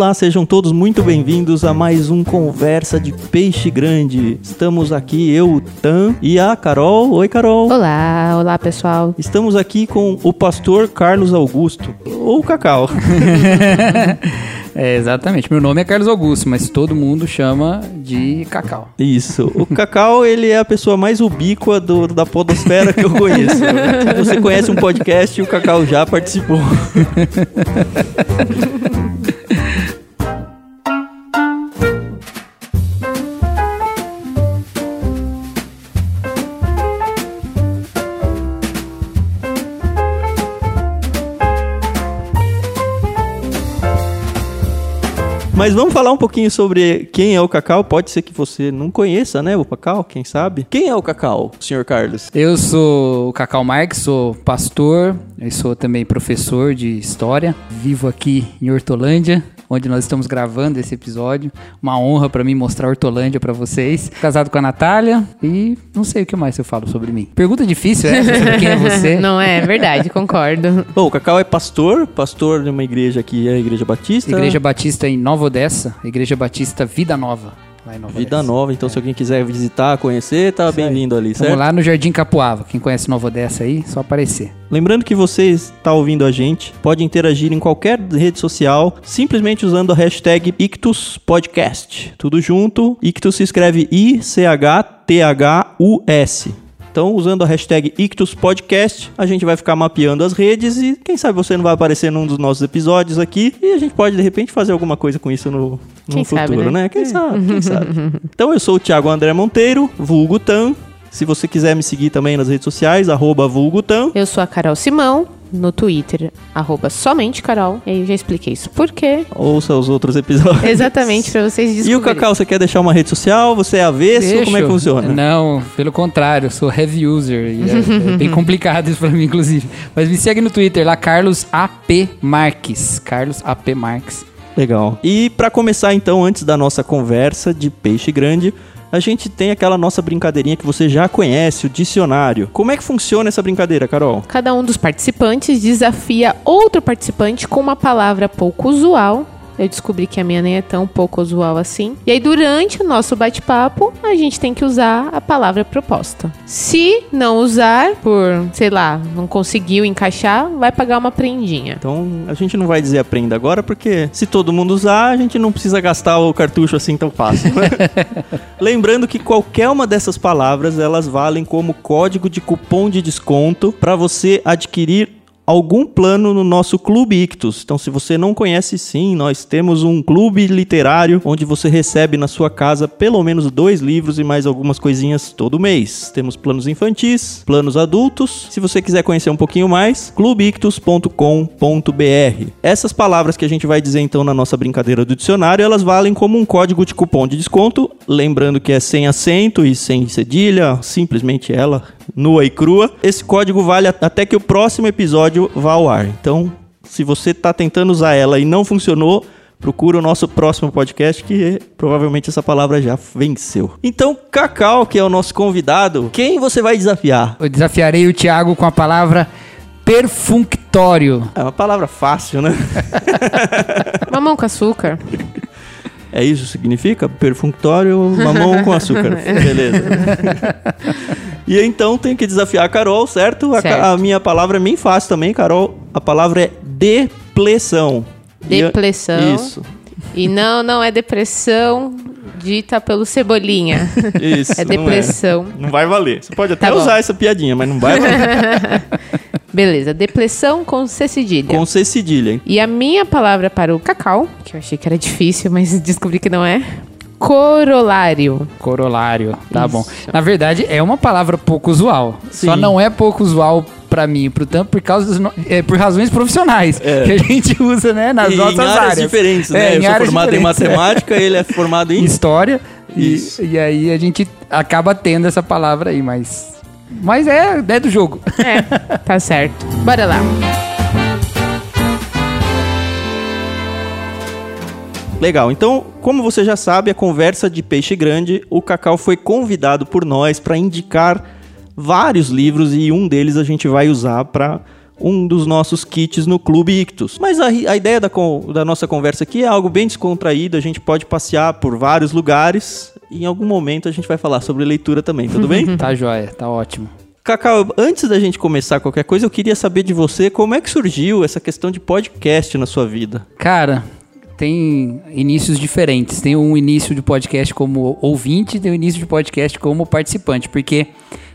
Olá, sejam todos muito bem-vindos a mais um Conversa de Peixe Grande. Estamos aqui, eu, o Tan e a Carol. Oi, Carol. Olá, olá pessoal. Estamos aqui com o pastor Carlos Augusto, ou Cacau. É, exatamente. Meu nome é Carlos Augusto, mas todo mundo chama de Cacau. Isso. O Cacau, ele é a pessoa mais ubíqua do, da podosfera que eu conheço. Você conhece um podcast, o Cacau já participou. Mas vamos falar um pouquinho sobre quem é o Cacau. Pode ser que você não conheça, né, o Cacau, quem sabe? Quem é o Cacau, senhor Carlos? Eu sou o Cacau Marques, sou pastor, eu sou também professor de história. Vivo aqui em Hortolândia, onde nós estamos gravando esse episódio. Uma honra para mim mostrar Hortolândia para vocês. Casado com a Natália e não sei o que mais eu falo sobre mim. Pergunta difícil essa, sobre quem é você? Não é, é verdade, concordo. Bom, o Cacau é pastor, pastor de uma igreja aqui, é a Igreja Batista. Igreja Batista em Nova Odessa, Igreja Batista Vida Nova. Nova Vida Odessa. Nova, então se alguém quiser visitar, conhecer, tá bem-vindo ali, certo? Vamos lá no Jardim Capuava. Quem conhece Nova Odessa aí, só aparecer. Lembrando que você está ouvindo a gente, pode interagir em qualquer rede social, simplesmente usando a hashtag IctusPodcast. Tudo junto, Ictus se escreve I-C-H-T-H-U-S. Então, usando a hashtag IctusPodcast, a gente vai ficar mapeando as redes e quem sabe você não vai aparecer num dos nossos episódios aqui e a gente pode, de repente, fazer alguma coisa com isso no, no futuro, sabe, né? né? Quem sabe, quem sabe. Então, eu sou o Thiago André Monteiro, vulgo Tan. Se você quiser me seguir também nas redes sociais, arroba vulgo Tan. Eu sou a Carol Simão, no Twitter, arroba somente Carol. E aí eu já expliquei isso por quê. Ouça os outros episódios. Exatamente, pra vocês E o descobrirem. Cacau, você quer deixar uma rede social? Você é avesso? Como é que Deixo. funciona? Não, pelo contrário, eu sou heavy user. E é, é bem complicado isso pra mim, inclusive. Mas me segue no Twitter lá, Carlos AP Marques. Carlos AP Marques. Legal. E pra começar então, antes da nossa conversa de peixe grande, a gente tem aquela nossa brincadeirinha que você já conhece, o dicionário. Como é que funciona essa brincadeira, Carol? Cada um dos participantes desafia outro participante com uma palavra pouco usual. Eu descobri que a minha nem é tão pouco usual assim. E aí, durante o nosso bate-papo, a gente tem que usar a palavra proposta. Se não usar, por, sei lá, não conseguiu encaixar, vai pagar uma prendinha. Então, a gente não vai dizer aprenda agora, porque se todo mundo usar, a gente não precisa gastar o cartucho assim tão fácil. né? Lembrando que qualquer uma dessas palavras, elas valem como código de cupom de desconto para você adquirir algum plano no nosso Clube Ictus. Então, se você não conhece, sim, nós temos um clube literário onde você recebe na sua casa pelo menos dois livros e mais algumas coisinhas todo mês. Temos planos infantis, planos adultos. Se você quiser conhecer um pouquinho mais, clubeictus.com.br. Essas palavras que a gente vai dizer então na nossa brincadeira do dicionário, elas valem como um código de cupom de desconto, lembrando que é sem acento e sem cedilha, simplesmente ela nua e crua. Esse código vale até que o próximo episódio vá ao ar. Então, se você está tentando usar ela e não funcionou, procura o nosso próximo podcast que provavelmente essa palavra já venceu. Então, Cacau, que é o nosso convidado, quem você vai desafiar? Eu desafiarei o Thiago com a palavra perfunctório. É uma palavra fácil, né? Mamão com açúcar. É isso que significa? Perfunctório, mamão com açúcar. Beleza. e então tenho que desafiar a Carol, certo? A, Certo. a minha palavra é bem fácil também, Carol. A palavra é depressão. E a- Depressão. Isso. E não, não é depressão dita pelo Cebolinha. Isso. É não depressão. Não vai valer. Você pode até Tá usar essa piadinha, mas não vai valer. Beleza, depressão com C cedilha. com C cedilha. hein? E a minha palavra para o cacau, que eu achei que era difícil, mas descobri que não é. Corolário. Corolário, tá Isso. bom. Na verdade, é uma palavra pouco usual. Só Sim. não é pouco usual pra mim e pro Tam por causa dos no- é, por razões profissionais É. que a gente usa, né, nas E nossas em áreas, áreas. diferentes, É, né? em Eu sou formado em diferentes, é. matemática, ele é formado em... História. E, e aí a gente acaba tendo essa palavra aí, mas mas é, é do jogo. É, tá certo. Bora lá. Legal, então, como você já sabe, a conversa de Peixe Grande, o Cacau foi convidado por nós para indicar vários livros e um deles a gente vai usar para um dos nossos kits no Clube Ictus. Mas a, a ideia da, da nossa conversa aqui é algo bem descontraído, a gente pode passear por vários lugares e em algum momento a gente vai falar sobre leitura também, tudo bem? Tá joia, tá ótimo. Cacau, antes da gente começar qualquer coisa, eu queria saber de você como é que surgiu essa questão de podcast na sua vida. Cara, tem inícios diferentes. Tem um início de podcast como ouvinte e tem um início de podcast como participante. Porque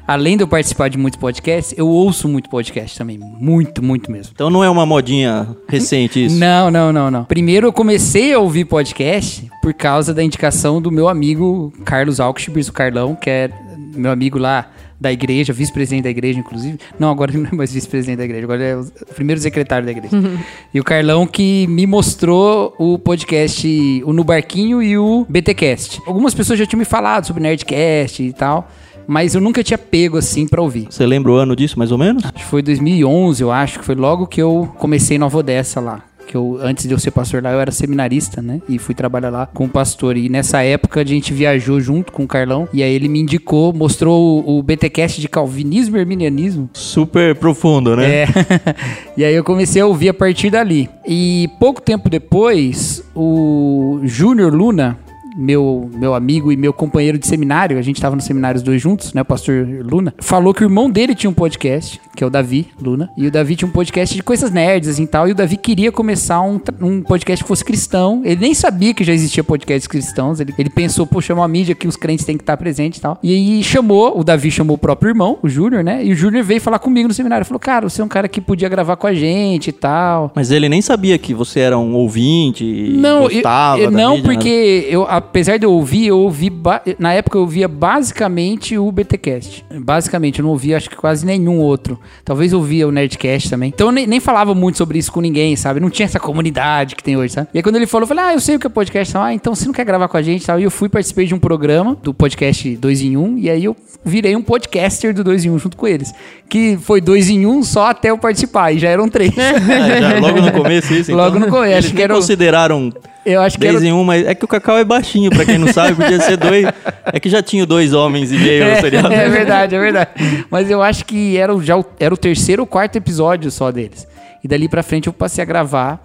além de eu participar de muitos podcasts, eu ouço muito podcast também. Muito, muito mesmo. Então não é uma modinha recente isso? Não, não, não, não. Primeiro eu comecei a ouvir podcast por causa da indicação do meu amigo Carlos Alckschibers, o Carlão, que é meu amigo lá da igreja, vice-presidente da igreja, inclusive. Não, agora ele não é mais vice-presidente da igreja, agora ele é o primeiro secretário da igreja. e o Carlão que me mostrou o podcast, o No Barquinho e o BTcast. Algumas pessoas já tinham me falado sobre Nerdcast e tal, mas eu nunca tinha pego assim pra ouvir. Você lembra o ano disso, mais ou menos? Acho que foi 2011, eu acho, que foi logo que eu comecei Nova Odessa lá. Que eu, antes de eu ser pastor lá, eu era seminarista, né? E fui trabalhar lá com o pastor. E nessa época a gente viajou junto com o Carlão. E aí ele me indicou, mostrou o, o BTcast de Calvinismo e Arminianismo. Super profundo, né? É. e aí eu comecei a ouvir a partir dali. E pouco tempo depois, o Júnior Luna, meu, meu amigo e meu companheiro de seminário, a gente tava no seminário os dois juntos, né? O pastor Luna, falou que o irmão dele tinha um podcast, que é o Davi Luna, e o Davi tinha um podcast de coisas nerds, assim tal, e o Davi queria começar um, um podcast que fosse cristão. Ele nem sabia que já existia podcasts cristãos, ele, ele pensou, poxa, é uma mídia que os crentes têm que estar presentes e tal. E aí chamou, o Davi chamou o próprio irmão, o Júnior, né? E o Júnior veio falar comigo no seminário, falou, cara, você é um cara que podia gravar com a gente e tal. Mas ele nem sabia que você era um ouvinte e Não, eu- gostava eu, da não, mídia, né? porque eu, apesar de eu ouvir, eu ouvi. Na época eu ouvia basicamente o BTcast. Basicamente, eu não ouvia acho que quase nenhum outro. Talvez eu ouvia o Nerdcast também. Então eu nem, nem falava muito sobre isso com ninguém, sabe? Não tinha essa comunidade que tem hoje, sabe? E aí quando ele falou, eu falei, ah, eu sei o que é podcast. Ah, então você não quer gravar com a gente e tal. E eu fui, participei de um programa do podcast 2 em 1. E aí eu virei um podcaster do 2 em 1 junto com eles. Que foi 2 em 1 só até eu participar. E já eram três. Ah, já, logo no começo isso? Logo no começo, Eles acho que nem era o- consideraram eu acho que era 10 em 1, mas é que o Cacau é baixinho, pra quem não sabe, podia ser dois. É que já tinha dois homens e meio no seriado. É, é verdade, é verdade. Mas eu acho que era o- já o, era o terceiro ou quarto episódio só deles. E dali pra frente eu passei a gravar.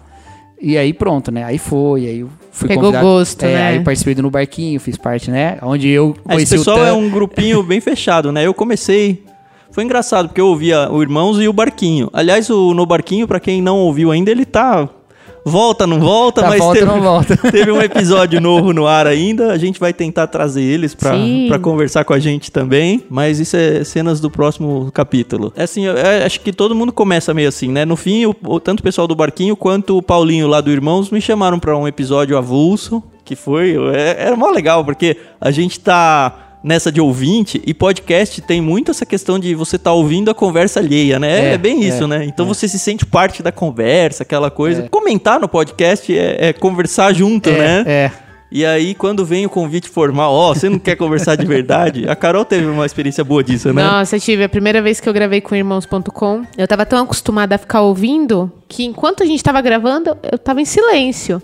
E aí pronto, né? Aí foi, aí eu fui Pegou convidado. gosto, é, né? Aí participei do No Barquinho, fiz parte, né? Onde eu Esse conheci o pessoal Tan. é um grupinho bem fechado, né? Eu comecei. Foi engraçado, porque eu ouvia o Irmãos e o Barquinho. Aliás, o No Barquinho, pra quem não ouviu ainda, ele tá. Volta, não volta, Tá, mas volta, teve, não volta. teve um episódio novo no ar ainda. A gente vai tentar trazer eles pra conversar com a gente também. Mas isso é cenas do próximo capítulo. É assim, eu, eu acho que todo mundo começa meio assim, né? No fim, o, o- tanto o pessoal do Barquinho quanto o Paulinho lá do Irmãos me chamaram pra um episódio avulso. Que foi. é- Era mó legal, porque a gente tá nessa de ouvinte e podcast tem muito essa questão de você tá ouvindo a conversa alheia, né? É, É, bem isso, é, né? Então você se sente parte da conversa, aquela coisa. Comentar no podcast é, é conversar junto, né? É. E aí, quando vem o convite formal, ó, você não quer conversar de verdade? A Carol teve uma experiência boa disso, né? Nossa, eu tive a primeira vez que eu gravei com irmãos.com. Eu tava tão acostumada a ficar ouvindo que enquanto a gente tava gravando, eu tava em silêncio.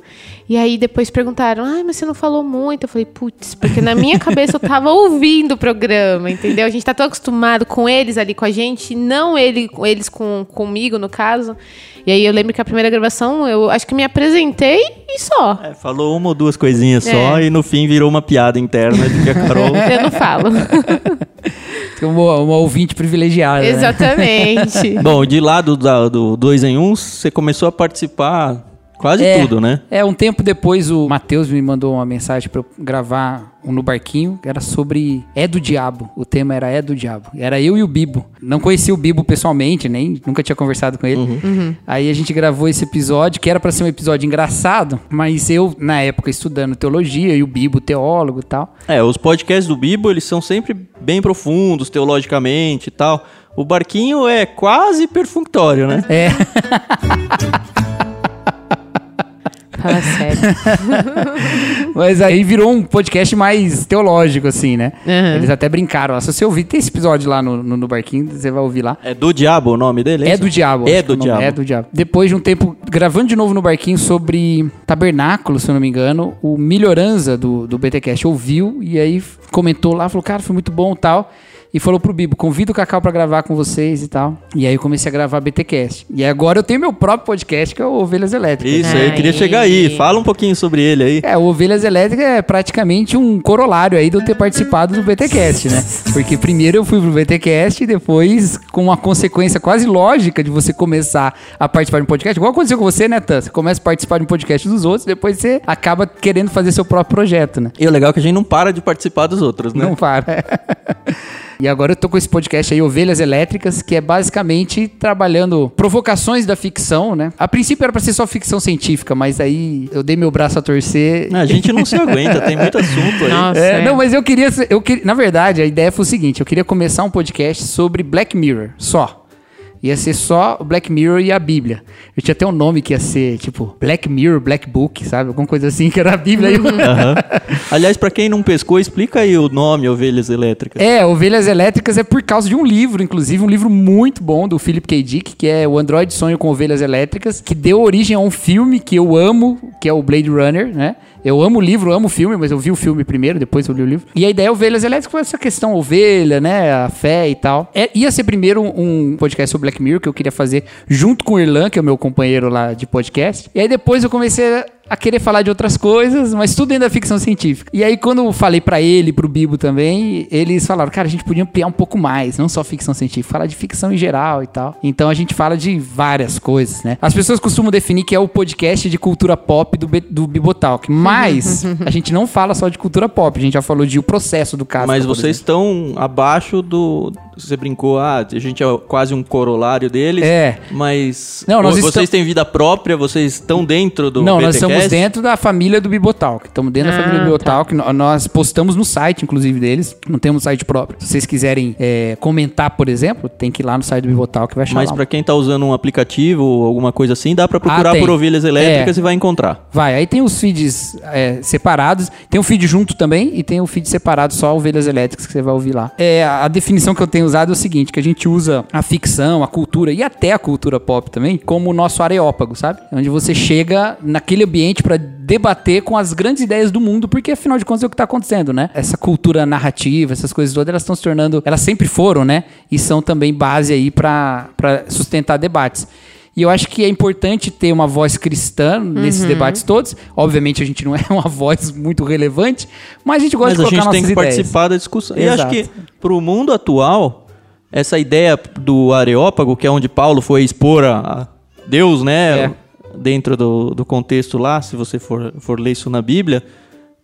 E aí depois perguntaram: "Ai, mas você não falou muito?" Eu falei: "Putz, porque na minha cabeça eu tava ouvindo o programa, entendeu? A gente tá tão acostumado com eles ali com a gente, não ele, eles com comigo no caso. E aí eu lembro que a primeira gravação, eu acho que me apresentei e só. É, falou uma ou duas coisinhas só É. e no fim virou uma piada interna de que a Carol. Eu não falo. Uma, uma ouvinte privilegiada. né? Exatamente. Bom, de lá do, da- do dois em um, você começou a participar quase É. tudo, né? É, um tempo depois o Matheus me mandou uma mensagem pra eu gravar um no barquinho, que era sobre É do Diabo. O tema era É do Diabo. Era eu e o Bibo. Não conhecia o Bibo pessoalmente, nem nunca tinha conversado com ele. Aí a gente gravou esse episódio, que era pra ser um episódio engraçado, mas eu, na época, estudando teologia e o Bibo, teólogo e tal. É, os podcasts do Bibo, eles são sempre bem profundos, teologicamente e tal. O Barquinho é quase perfunctório, né? É. Fala sério. Mas aí virou um podcast mais teológico, assim, né? Uhum. Eles até brincaram. ó, Se você ouvir, tem esse episódio lá no, no, no barquinho, você vai ouvir lá. É do diabo o nome dele? É isso? do diabo. É do nome diabo. É do diabo. Depois de um tempo gravando de novo no barquinho sobre tabernáculo, se eu não me engano, o Melhoranza do, do BTcast ouviu e aí comentou lá, falou, cara, foi muito bom e tal. E falou pro Bibo: convida o Cacau pra gravar com vocês e tal. E aí eu comecei a gravar BTcast. E agora eu tenho meu próprio podcast, que é o Ovelhas Elétricas. Isso, eu queria Aí. chegar aí. Fala um pouquinho sobre ele aí. É, o Ovelhas Elétricas é praticamente um corolário aí de eu ter participado do BTcast, né? Porque primeiro eu fui pro BTcast e depois, com uma consequência quase lógica de você começar a participar de um podcast, igual aconteceu com você, né, Tan? Você começa a participar de um podcast dos outros, depois você acaba querendo fazer seu próprio projeto, né? E o legal é que a gente não para de participar dos outros, né? Não para. E agora eu tô com esse podcast aí, Ovelhas Elétricas, que é basicamente trabalhando provocações da ficção, né? A princípio era pra ser só ficção científica, mas aí eu dei meu braço a torcer. A gente não se aguenta, tem muito assunto aí. Nossa. É, é. não, mas eu queria, eu queria. Na verdade, a ideia foi o seguinte: eu queria começar um podcast sobre Black Mirror, só. Ia ser só o Black Mirror e a Bíblia. Eu tinha até um nome que ia ser, tipo, Black Mirror, Black Book, sabe? Alguma coisa assim, que era a Bíblia. eu- Aham. Aliás, pra quem não pescou, explica aí o nome Ovelhas Elétricas. É, Ovelhas Elétricas é por causa de um livro, inclusive, um livro muito bom do Philip K. Dick, que é o Android Sonho com Ovelhas Elétricas, que deu origem a um filme que eu amo, que é o Blade Runner, né? Eu amo o livro, amo o filme, mas eu vi o filme primeiro, depois eu li o livro. E a ideia é Ovelhas Elétricas foi essa questão ovelha, né? A fé e tal. É, ia ser primeiro um podcast sobre Black Mirror, que eu queria fazer junto com o Irlan, que é o meu companheiro lá de podcast. E aí depois eu comecei a querer falar de outras coisas, mas tudo dentro da ficção científica. E aí, quando eu falei pra ele, pro Bibo também, eles falaram, cara, a gente podia ampliar um pouco mais, não só ficção científica, falar de ficção em geral e tal. Então a gente fala de várias coisas, né? As pessoas costumam definir que é o podcast de cultura pop do, do Bibotalk, mas a gente não fala só de cultura pop, a gente já falou de o processo do caso. Mas vocês estão abaixo do. Você brincou, ah, a gente é quase um corolário deles. É. Mas. Não, nós vo- vocês estamos- têm vida própria, vocês estão dentro do. Não, nós BTcast? estamos dentro da família do Bibotalk. Estamos dentro da Ah, família do tá. Bibotalk. No- Nós postamos no site, inclusive, deles. Não temos site próprio. Se vocês quiserem é, comentar, por exemplo, tem que ir lá no site do Bibotalk que vai achar Mas pra quem tá usando um aplicativo ou alguma coisa assim, dá pra procurar Ah, por ovelhas elétricas É. e vai encontrar. Vai, aí tem os feeds é, separados. Tem um feed junto também e tem o feed separado só ovelhas elétricas que você vai ouvir lá. É, a a definição que eu tenho usado é o seguinte, que a gente usa a ficção, a cultura e até a cultura pop também como o nosso areópago, sabe? Onde você chega naquele ambiente pra debater com as grandes ideias do mundo, porque afinal de contas é o que tá acontecendo, né? Essa cultura narrativa, essas coisas todas, elas estão se tornando, elas sempre foram, né? E são também base aí pra sustentar debates. E eu acho que é importante ter uma voz cristã nesses Uhum. debates todos. Obviamente a gente não é uma voz muito relevante, mas a gente gosta Mas de a colocar gente tem nossas que ideias. participar da discussão. E Exato. acho que pro mundo atual, essa ideia do Areópago, que é onde Paulo foi expor a a Deus, né? É. Dentro do, do contexto lá, se você for, for ler isso na Bíblia,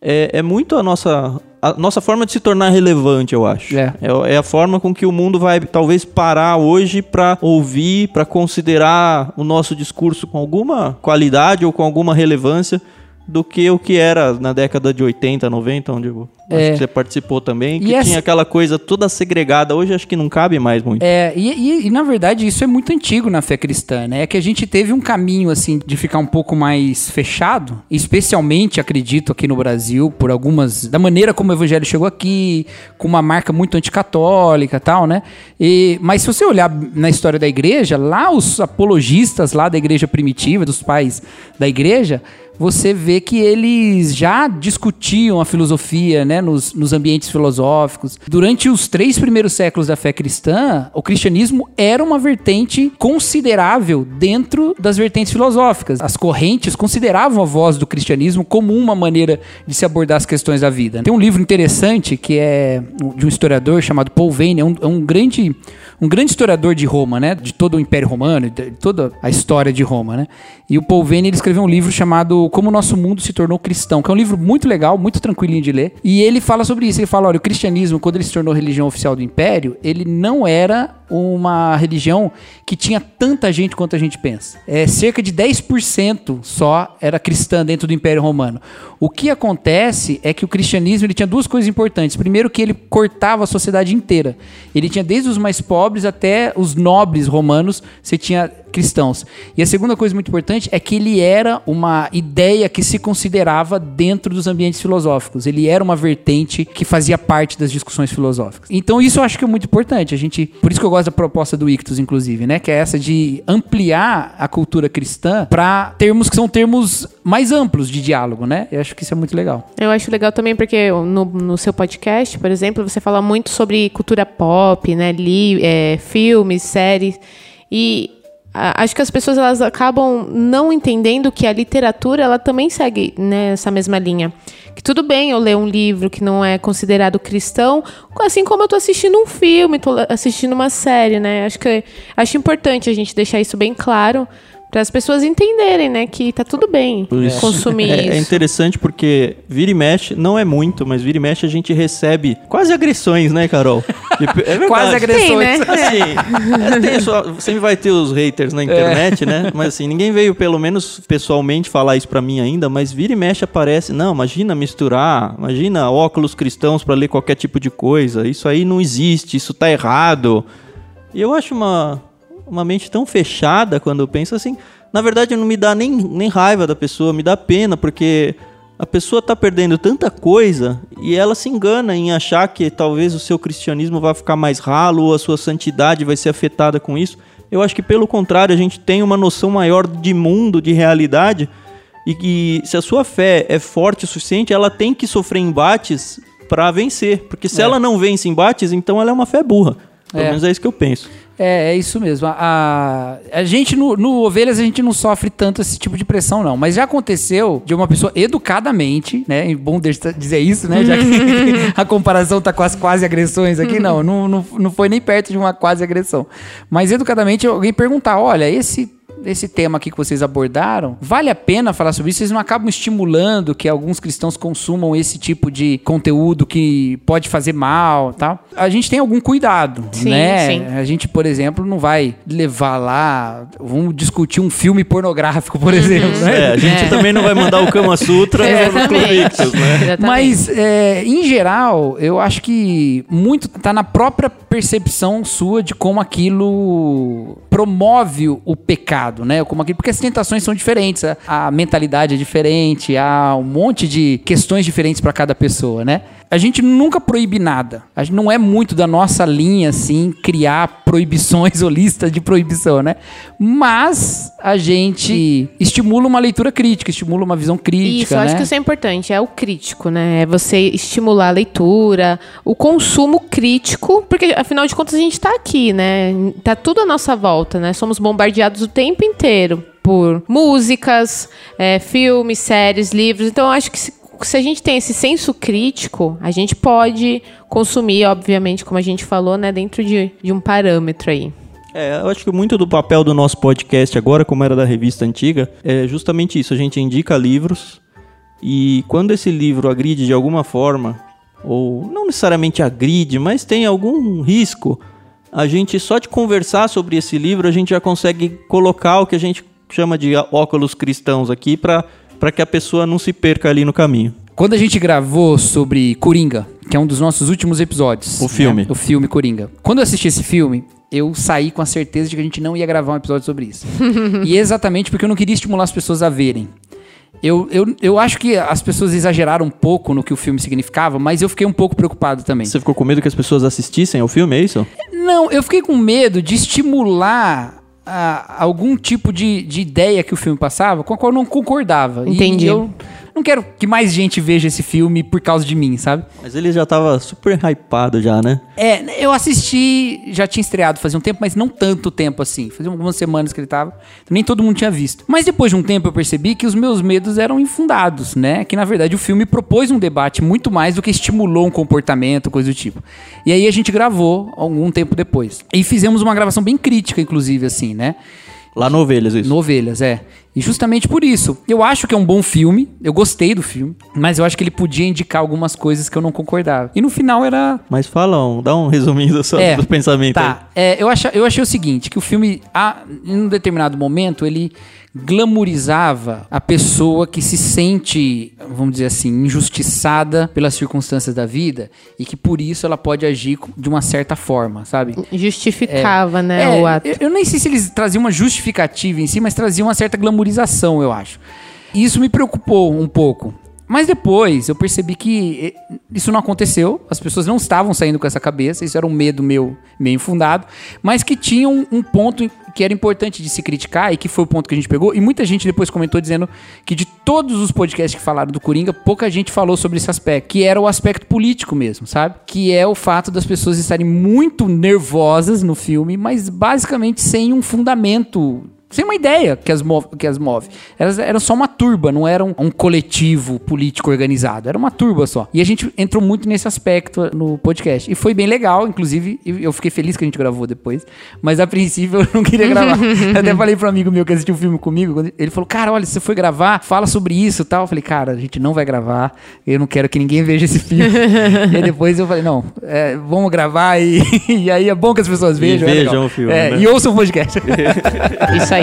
é, é muito a nossa, a nossa forma de se tornar relevante, eu acho. É. É, é a forma com que o mundo vai talvez parar hoje pra ouvir, pra considerar o nosso discurso com alguma qualidade ou com alguma relevância do que o que era na década de 80, 90, onde eu É. acho que você participou também, que essa- tinha aquela coisa toda segregada. Hoje acho que não cabe mais muito. É, e, e- e, na verdade isso é muito antigo na fé cristã, né? É que a gente teve um caminho assim de ficar um pouco mais fechado, especialmente acredito aqui no Brasil, por algumas da maneira como o evangelho chegou aqui, com uma marca muito anticatólica, e tal, né? E, mas se você olhar na história da igreja, lá os apologistas lá da igreja primitiva, dos pais da igreja, você vê que eles já discutiam a filosofia né, nos, nos ambientes filosóficos. Durante os três primeiros séculos da fé cristã, o cristianismo era uma vertente considerável dentro das vertentes filosóficas. As correntes consideravam a voz do cristianismo como uma maneira de se abordar as questões da vida. Tem um livro interessante que é de um historiador chamado Paul Vane, é um, é um grande um grande historiador de Roma, né? De todo o Império Romano, de toda a história de Roma, né? E o Paul Vane, ele escreveu um livro chamado Como o Nosso Mundo se Tornou Cristão, que é um livro muito legal, muito tranquilinho de ler. E ele fala sobre isso. Ele fala, olha, o cristianismo, quando ele se tornou religião oficial do Império, ele não era uma religião que tinha tanta gente quanto a gente pensa. É, cerca de 10% só era cristã dentro do Império Romano. O que acontece é que o cristianismo ele tinha duas coisas importantes. Primeiro que ele cortava a sociedade inteira. Ele tinha desde os mais pobres até os nobres romanos, você tinha cristãos. E a segunda coisa muito importante é que ele era uma ideia que se considerava dentro dos ambientes filosóficos. Ele era uma vertente que fazia parte das discussões filosóficas. Então isso eu acho que é muito importante. A gente, por isso que eu gosto da proposta do Ictus, inclusive, né? Que é essa de ampliar a cultura cristã para termos que são termos mais amplos de diálogo, né? Eu acho que isso é muito legal. Eu acho legal também porque no, no seu podcast, por exemplo, você fala muito sobre cultura pop, né? Li, é, filmes, séries. E acho que as pessoas elas acabam não entendendo que a literatura ela também segue nessa mesma linha. Que tudo bem eu ler um livro que não é considerado cristão, assim como eu tô assistindo um filme, tô assistindo uma série, né? Acho que acho importante a gente deixar isso bem claro para as pessoas entenderem, né, que tá tudo bem consumir É, é isso. interessante porque vira e mexe, não é muito, mas vira e mexe a gente recebe quase agressões, né, Carol? É verdade. Quase agressões. Tem, né? Assim, é, tem só- sempre vai ter os haters na internet, né? Mas assim, ninguém veio, pelo menos pessoalmente, falar isso pra mim ainda, mas vira e mexe aparece. Não, imagina misturar, imagina óculos cristãos pra ler qualquer tipo de coisa. Isso aí não existe, isso tá errado. E eu acho uma, uma mente tão fechada quando eu penso assim. Na verdade, não me dá nem, nem raiva da pessoa, me dá pena, porque a pessoa tá perdendo tanta coisa e ela se engana em achar que talvez o seu cristianismo vai ficar mais ralo ou a sua santidade vai ser afetada com isso. Eu acho que pelo contrário, a gente tem uma noção maior de mundo, de realidade, e que se a sua fé é forte o suficiente, ela tem que sofrer embates para vencer, porque se É. ela não vence embates, então ela é uma fé burra. Pelo É. menos é isso que eu penso. É, é isso mesmo. A, a, gente, no, no Ovelhas, a gente não sofre tanto esse tipo de pressão, não. Mas já aconteceu de uma pessoa educadamente, né? É bom dizer isso, né? Já que a comparação tá com as quase agressões aqui. Não, não, não, não foi nem perto de uma quase agressão. Mas educadamente, alguém perguntar: olha, esse esse tema aqui que vocês abordaram, vale a pena falar sobre isso? Vocês não acabam estimulando que alguns cristãos consumam esse tipo de conteúdo que pode fazer mal, tal? A gente tem algum cuidado, Sim, né? sim. A gente, por exemplo, não vai levar lá, vamos discutir um filme pornográfico, por exemplo, né? É, a gente É. também não vai mandar o Kama Sutra no. Clubictus, né? Exatamente. Mas, é, em geral, eu acho que muito tá na própria percepção sua de como aquilo promove o pecado, né? Como aquilo, porque as tentações são diferentes, a, a mentalidade é diferente, há um monte de questões diferentes para cada pessoa, né? A gente nunca proíbe nada. A gente não é muito da nossa linha, assim, criar proibições ou lista de proibição, né? Mas a gente estimula uma leitura crítica, estimula uma visão crítica, Isso, eu acho né? que isso é importante, é o crítico, né? É você estimular a leitura, o consumo crítico, porque afinal de contas a gente tá aqui, né? Tá tudo à nossa volta, né? Somos bombardeados o tempo inteiro por músicas, é, filmes, séries, livros. Então eu acho que se, se a gente tem esse senso crítico, a gente pode consumir, obviamente, como a gente falou, né? Dentro de, de um parâmetro aí. É, eu acho que muito do papel do nosso podcast agora, como era da revista antiga, é justamente isso. A gente indica livros e quando esse livro agride de alguma forma, ou não necessariamente agride, mas tem algum risco, a gente só de conversar sobre esse livro, a gente já consegue colocar o que a gente chama de óculos cristãos aqui para que a pessoa não se perca ali no caminho. Quando a gente gravou sobre Coringa, que é um dos nossos últimos episódios. O filme. né? O filme Coringa. Quando eu assisti esse filme, eu saí com a certeza de que a gente não ia gravar um episódio sobre isso. e exatamente porque eu não queria estimular as pessoas a verem. Eu, eu, eu acho que as pessoas exageraram um pouco no que o filme significava, mas eu fiquei um pouco preocupado também. Você ficou com medo que as pessoas assistissem ao filme, é isso? Não, eu fiquei com medo de estimular algum tipo de, de ideia que o filme passava com a qual eu não concordava. E Entendi. eu não quero que mais gente veja esse filme por causa de mim, sabe? Mas ele já tava super hypado já, né? É, eu assisti, já tinha estreado fazia um tempo, mas não tanto tempo assim. Fazia algumas semanas que ele tava. Nem todo mundo tinha visto. Mas depois de um tempo eu percebi que os meus medos eram infundados, né? Que na verdade o filme propôs um debate muito mais do que estimulou um comportamento, coisa do tipo. E aí a gente gravou algum tempo depois. E fizemos uma gravação bem crítica, inclusive, assim, né? Lá no Ovelhas, isso. Novelhas, é. E justamente por isso. Eu acho que é um bom filme, eu gostei do filme, mas eu acho que ele podia indicar algumas coisas que eu não concordava. E no final era Mas fala, um, dá um resuminho do, seu, É, do pensamento aí. Tá. É, eu, acha, eu achei o seguinte, que o filme, a, em um determinado momento, ele glamourizava a pessoa que se sente, vamos dizer assim, injustiçada pelas circunstâncias da vida e que por isso ela pode agir de uma certa forma, sabe? Justificava, né, É, o ato. Eu, eu nem sei se eles traziam uma justificativa em si, mas traziam uma certa glamourização, eu acho. E isso me preocupou um pouco. Mas depois eu percebi que eh, isso não aconteceu, as pessoas não estavam saindo com essa cabeça, isso era um medo meu meio infundado, mas que tinha um, um ponto que era importante de se criticar e que foi o ponto que a gente pegou. E muita gente depois comentou dizendo que de todos os podcasts que falaram do Coringa, pouca gente falou sobre esse aspecto, que era o aspecto político mesmo, sabe? Que é o fato das pessoas estarem muito nervosas no filme, mas basicamente sem um fundamento sem uma ideia que as move. Que as move. Elas eram só uma turba, não era um, um, coletivo político organizado. Era uma turba só. E a gente entrou muito nesse aspecto no podcast. E foi bem legal, inclusive, eu fiquei feliz que a gente gravou depois. Mas a princípio eu não queria gravar. eu até falei para um amigo meu que assistiu o filme comigo. Ele falou: Cara, olha, se você foi gravar, fala sobre isso e tal. Eu falei: Cara, a gente não vai gravar. Eu não quero que ninguém veja esse filme. e aí depois eu falei: Não, é, vamos gravar e, e aí é bom que as pessoas vejam. E é vejam o filme. É, né? E ouçam o podcast. Isso aí.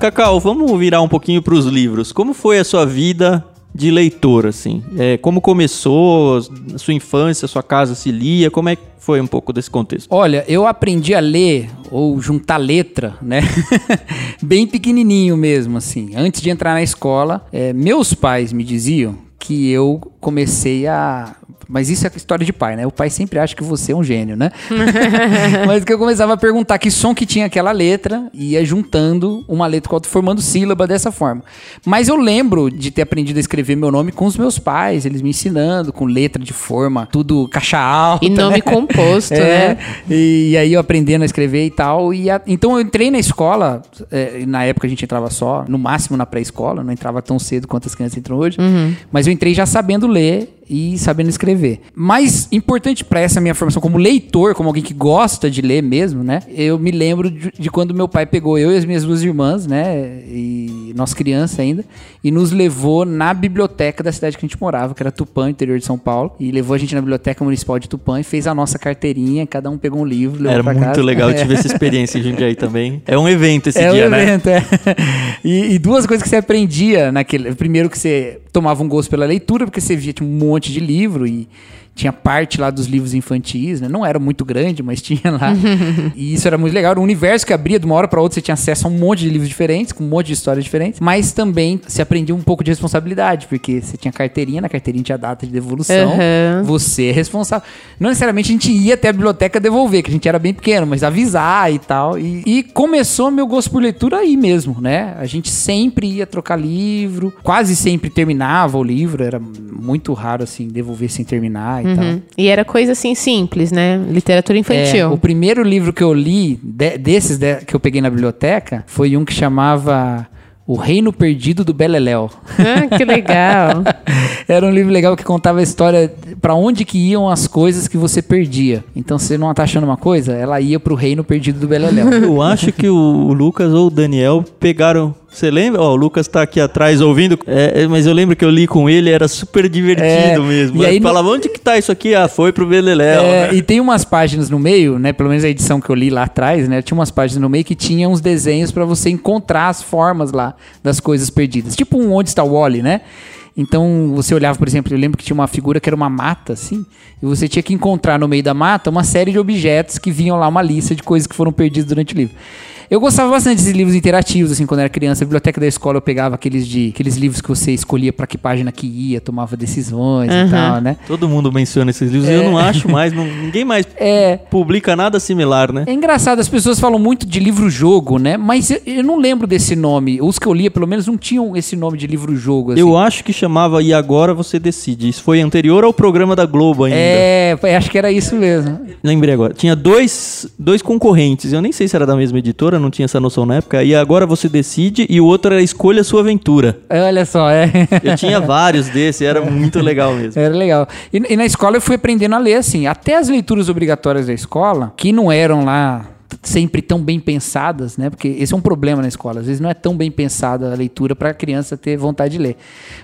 Cacau, vamos virar um pouquinho para os livros. Como foi a sua vida de leitor, assim? É, como começou, a sua infância, a sua casa se lia? Como é que foi um pouco desse contexto? Olha, eu aprendi a ler ou juntar letra, né? Bem pequenininho mesmo, assim. Antes de entrar na escola, é, meus pais me diziam que eu comecei a mas isso é história de pai, né? O pai sempre acha que você é um gênio, né? Mas que eu começava a perguntar que som que tinha aquela letra e ia juntando uma letra com outra, formando sílaba dessa forma. Mas eu lembro de ter aprendido a escrever meu nome com os meus pais, eles me ensinando, com letra de forma, tudo caixa alta. E nome né? composto, é, né? E, e, aí eu aprendendo a escrever e tal. E a, então eu entrei na escola, é, na época a gente entrava só, no máximo na pré-escola, não entrava tão cedo quanto as crianças entram hoje. Uhum. Mas eu entrei já sabendo ler e sabendo escrever. Mais importante para essa minha formação como leitor, como alguém que gosta de ler mesmo, né? Eu me lembro de, de, quando meu pai pegou eu e as minhas duas irmãs, né? E nós criança ainda, e nos levou na biblioteca da cidade que a gente morava, que era Tupã, interior de São Paulo, e levou a gente na biblioteca municipal de Tupã e fez a nossa carteirinha, cada um pegou um livro, levou Era pra muito casa. legal, eu tive essa experiência em Jundiaí também. É um evento esse é dia, um né? evento, é. E, e, duas coisas que você aprendia naquele. Primeiro que você tomava um gosto pela leitura, porque você via tinha um monte de livro e tinha parte lá dos livros infantis, né? Não era muito grande, mas tinha lá. e isso era muito legal. Era um universo que abria de uma hora para outra, você tinha acesso a um monte de livros diferentes, com um monte de histórias diferentes. Mas também se aprendia um pouco de responsabilidade, porque você tinha carteirinha, na carteirinha tinha data de devolução. Uhum. Você é responsável. Não necessariamente a gente ia até a biblioteca devolver, que a gente era bem pequeno, mas avisar e tal. E, e começou meu gosto por leitura aí mesmo, né? A gente sempre ia trocar livro, quase sempre terminava o livro, era muito raro assim devolver sem terminar e Uhum. tal. E era coisa assim simples, né? Literatura É, infantil. o primeiro livro que eu li, de- desses de- que eu peguei na biblioteca, foi um que chamava O Reino Perdido do Beleléu. Ah, que legal. Era um livro legal que contava a história pra onde que iam as coisas que você perdia. Então, se você não tá achando uma coisa, ela ia pro Reino Perdido do Beleléu. Eu acho que o, o Lucas ou o Daniel pegaram. Você lembra? Ó, o Lucas tá aqui atrás ouvindo, é, é, mas eu lembro que eu li com ele, era super divertido É, mesmo. e aí Aí no- falava, onde que tá isso aqui? Ah, foi pro Beleléu. É, e tem umas páginas no meio, né? Pelo menos a edição que eu li lá atrás, né? Tinha umas páginas no meio que tinha uns desenhos pra você encontrar as formas lá das coisas perdidas. Tipo um Onde está o Wally, né? Então você olhava, por exemplo, eu lembro que tinha uma figura que era uma mata, assim, e você tinha que encontrar no meio da mata uma série de objetos que vinham lá uma lista de coisas que foram perdidas durante o livro. Eu gostava bastante desses livros interativos, assim, quando eu era criança. A biblioteca da escola eu pegava aqueles, de, aqueles livros que você escolhia pra que página que ia, tomava decisões e Uhum. tal, né? Todo mundo menciona esses livros. Eu não acho mais, não- ninguém mais É, publica nada similar, né? É engraçado, as pessoas falam muito de livro-jogo, né? Mas eu, eu não lembro desse nome. Os que eu lia, pelo menos, não tinham esse nome de livro-jogo. Assim. Eu acho que chamava E Agora Você Decide. Isso foi anterior ao programa da Globo ainda. É, acho que era isso mesmo. Lembrei agora. Tinha dois, dois concorrentes. Eu nem sei se era da mesma editora, não tinha essa noção na época. E agora você decide. E o outro era Escolha Sua Aventura. Olha só, é. Eu tinha vários desse, era muito legal mesmo. Era legal. E, e na escola eu fui aprendendo a ler, assim. Até as leituras obrigatórias da escola, que não eram lá sempre tão bem pensadas, né? Porque esse é um problema na escola. Às vezes não é tão bem pensada a leitura para a criança ter vontade de ler.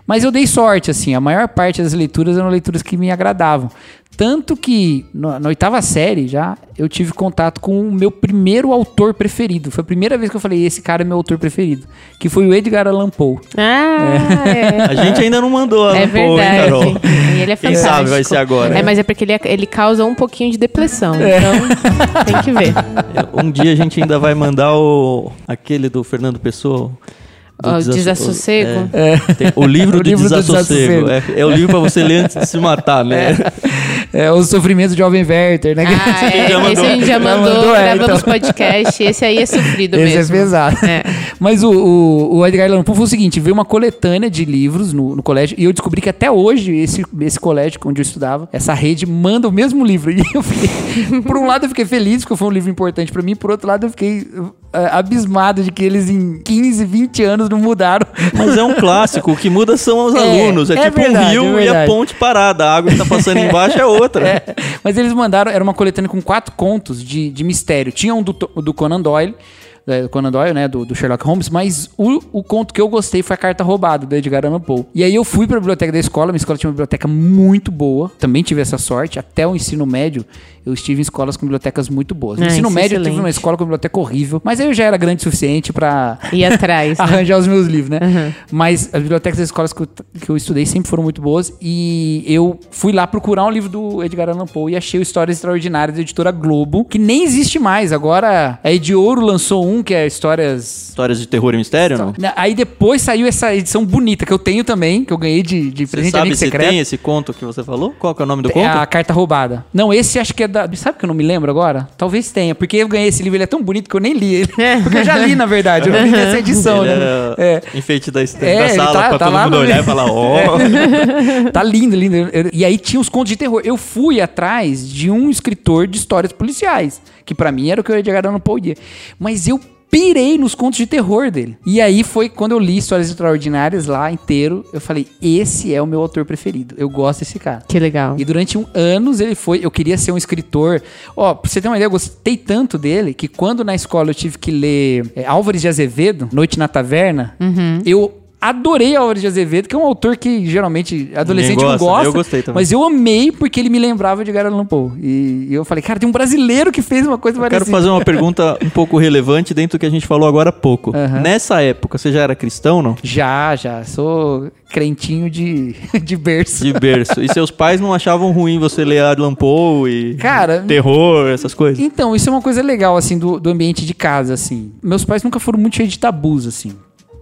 Mas eu dei sorte, assim. A maior parte das leituras eram leituras que me agradavam. Tanto que na, na oitava série já eu tive contato com o meu primeiro autor preferido. Foi a primeira vez que eu falei, esse cara é meu autor preferido. Que foi o Edgar Allan Poe. Ah, é. A gente ainda não mandou a É hein, verdade. Carol? E ele é Quem sabe vai ser agora. É, mas é porque ele, é- ele causa um pouquinho de depressão. É. Então, tem que ver. Um dia a gente ainda vai mandar o aquele do Fernando Pessoa. do desasso- Desassossego. é, tem o livro, O do, livro do desassossego. desassossego. É, é o livro pra você ler antes de se matar, né? É, o sofrimento do jovem Werther, né? Ah, é, já mandou. esse a gente já Já mandou, mandou, é, gravamos então. podcast. Esse aí é sofrido Esse mesmo. é pesado. É. Mas o, o, o Edgar Allan Poe foi o seguinte, veio uma coletânea de livros no, no colégio e eu descobri que até hoje esse, esse colégio onde eu estudava, essa rede manda o mesmo livro. E eu fiquei, por um lado eu fiquei feliz porque foi um livro importante pra mim, por outro lado eu fiquei eh, abismado de que eles em 15, 20 anos não mudaram. Mas é um clássico. O que muda são os É, alunos. É, é tipo verdade, um rio é e a ponte parada. A água que tá passando embaixo é outra. É, mas eles mandaram, era uma coletânea com quatro contos de, de mistério. Tinha um do, do Conan Doyle, do Conan Doyle, né, do, do Sherlock Holmes, mas o, o conto que eu gostei foi a Carta Roubada, do Edgar Allan Poe. E aí eu fui pra biblioteca da escola, minha escola tinha uma biblioteca muito boa, também tive essa sorte, até o ensino médio eu estive em escolas com bibliotecas muito boas. No Ah, ensino é médio eu tive excelente. uma escola com biblioteca horrível, mas aí eu já era grande o suficiente pra Ir atrás. né? arranjar os meus livros, né? Uhum. Mas as bibliotecas das escolas que eu, que eu estudei sempre foram muito boas e eu fui lá procurar um livro do Edgar Allan Poe e achei o Histórias Extraordinárias da editora Globo, que nem existe mais. Agora a Ediouro lançou um que é Histórias Histórias de terror e mistério, não? Aí depois saiu essa edição bonita que eu tenho também, que eu ganhei de, de Você presente de sabe amigo se secreto. tem esse conto que você falou? Qual que é o nome do É conto? a carta roubada. Não, esse acho que é da. Sabe que eu não me lembro agora? Talvez tenha, porque eu ganhei esse livro, ele é tão bonito que eu nem li ele. Porque eu já li, na verdade. Eu não li essa edição, Ele né? É. enfeite da, É, da sala tá- pra tá todo lá mundo olhar meio. e falar, ó. tá lindo, lindo. E aí tinha os contos de terror. Eu fui atrás de um escritor de histórias policiais, que pra mim era o que eu ia chegar no Paul Dia. Mas eu pirei nos contos de terror dele. E aí foi quando eu li Histórias Extraordinárias lá inteiro, eu falei, esse é o meu autor preferido. Eu gosto desse cara. Que legal. E durante um, anos ele foi. Eu queria ser um escritor. Ó, pra você ter uma ideia, eu gostei tanto dele que quando na escola eu tive que ler é, Álvares de Azevedo, Noite na Taverna, Uhum. eu. Adorei Álvares de Azevedo, que é um autor que geralmente adolescente Ninguém não gosta, gosta. eu gostei também. Mas eu amei porque ele me lembrava de Edgar Allan Poe. E, e eu falei, cara, tem um brasileiro que fez uma coisa Eu quero parecida. fazer uma pergunta um pouco relevante dentro do que a gente falou agora há pouco. Aham. Nessa época, você já era cristão, não? Já, já. Sou crentinho de, de berço. De berço. E seus pais não achavam ruim você ler Adlan Poe e Cara, terror, essas coisas? Então, isso é uma coisa legal, assim, do, do ambiente de casa, assim. Meus pais nunca foram muito cheios de tabus, assim.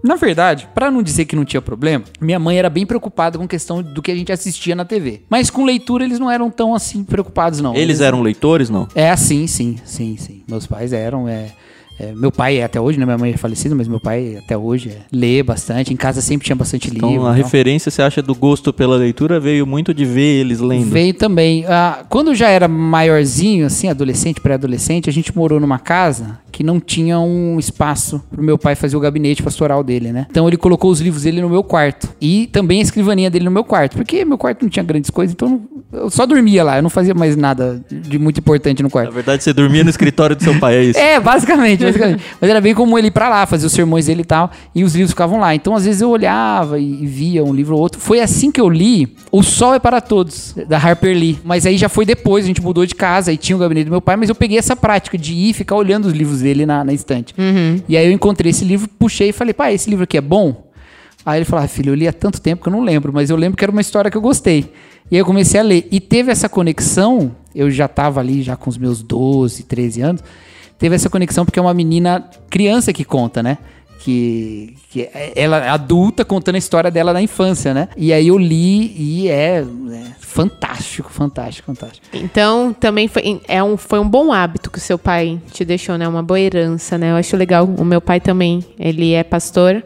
Na verdade, pra não dizer que não tinha problema, minha mãe era bem preocupada com questão do que a gente assistia na TV. Mas com leitura eles não eram tão assim preocupados, não. Eles eram leitores, não? É assim, sim, sim, sim. Meus pais eram, é. É, meu pai é até hoje, né? Minha mãe é falecida, mas meu pai até hoje é, lê bastante. Em casa sempre tinha bastante Então livro. a e tal. referência, você acha, do gosto pela leitura veio muito de ver eles lendo. Veio também. Ah, quando eu já era maiorzinho, assim, adolescente, pré-adolescente, a gente morou numa casa que não tinha um espaço pro meu pai fazer o gabinete pastoral dele, né? Então ele colocou os livros dele no meu quarto. E também a escrivaninha dele no meu quarto. Porque meu quarto não tinha grandes coisas, então eu só dormia lá. Eu não fazia mais nada de muito importante no Na quarto. verdade, você dormia no escritório do seu pai, é isso? É, basicamente, basicamente. Mas era bem comum ele ir pra lá, fazer os sermões dele e tal, e os livros ficavam lá. Então, às vezes, eu olhava e, e via um livro ou outro. Foi assim que eu li O Sol é para Todos, da Harper Lee. Mas aí já foi depois, a gente mudou de casa, aí tinha o gabinete do meu pai, mas eu peguei essa prática de ir e ficar olhando os livros dele na, na estante. E aí eu encontrei esse livro, puxei e falei, pai, esse livro aqui é bom? Aí ele falou, ah, filho, eu li há tanto tempo que eu não lembro, mas eu lembro que era uma história que eu gostei. E aí eu comecei a ler. E teve essa conexão, eu já tava ali já com os meus 12, 13 anos, teve essa conexão porque é uma menina criança que conta, né? Que, que ela é adulta contando a história dela na infância, né? E aí eu li e é, é fantástico, fantástico, fantástico. Então, também foi, é um, foi um bom hábito que o seu pai te deixou, né? Uma boa herança, né? Eu acho legal. O meu pai também, ele é pastor.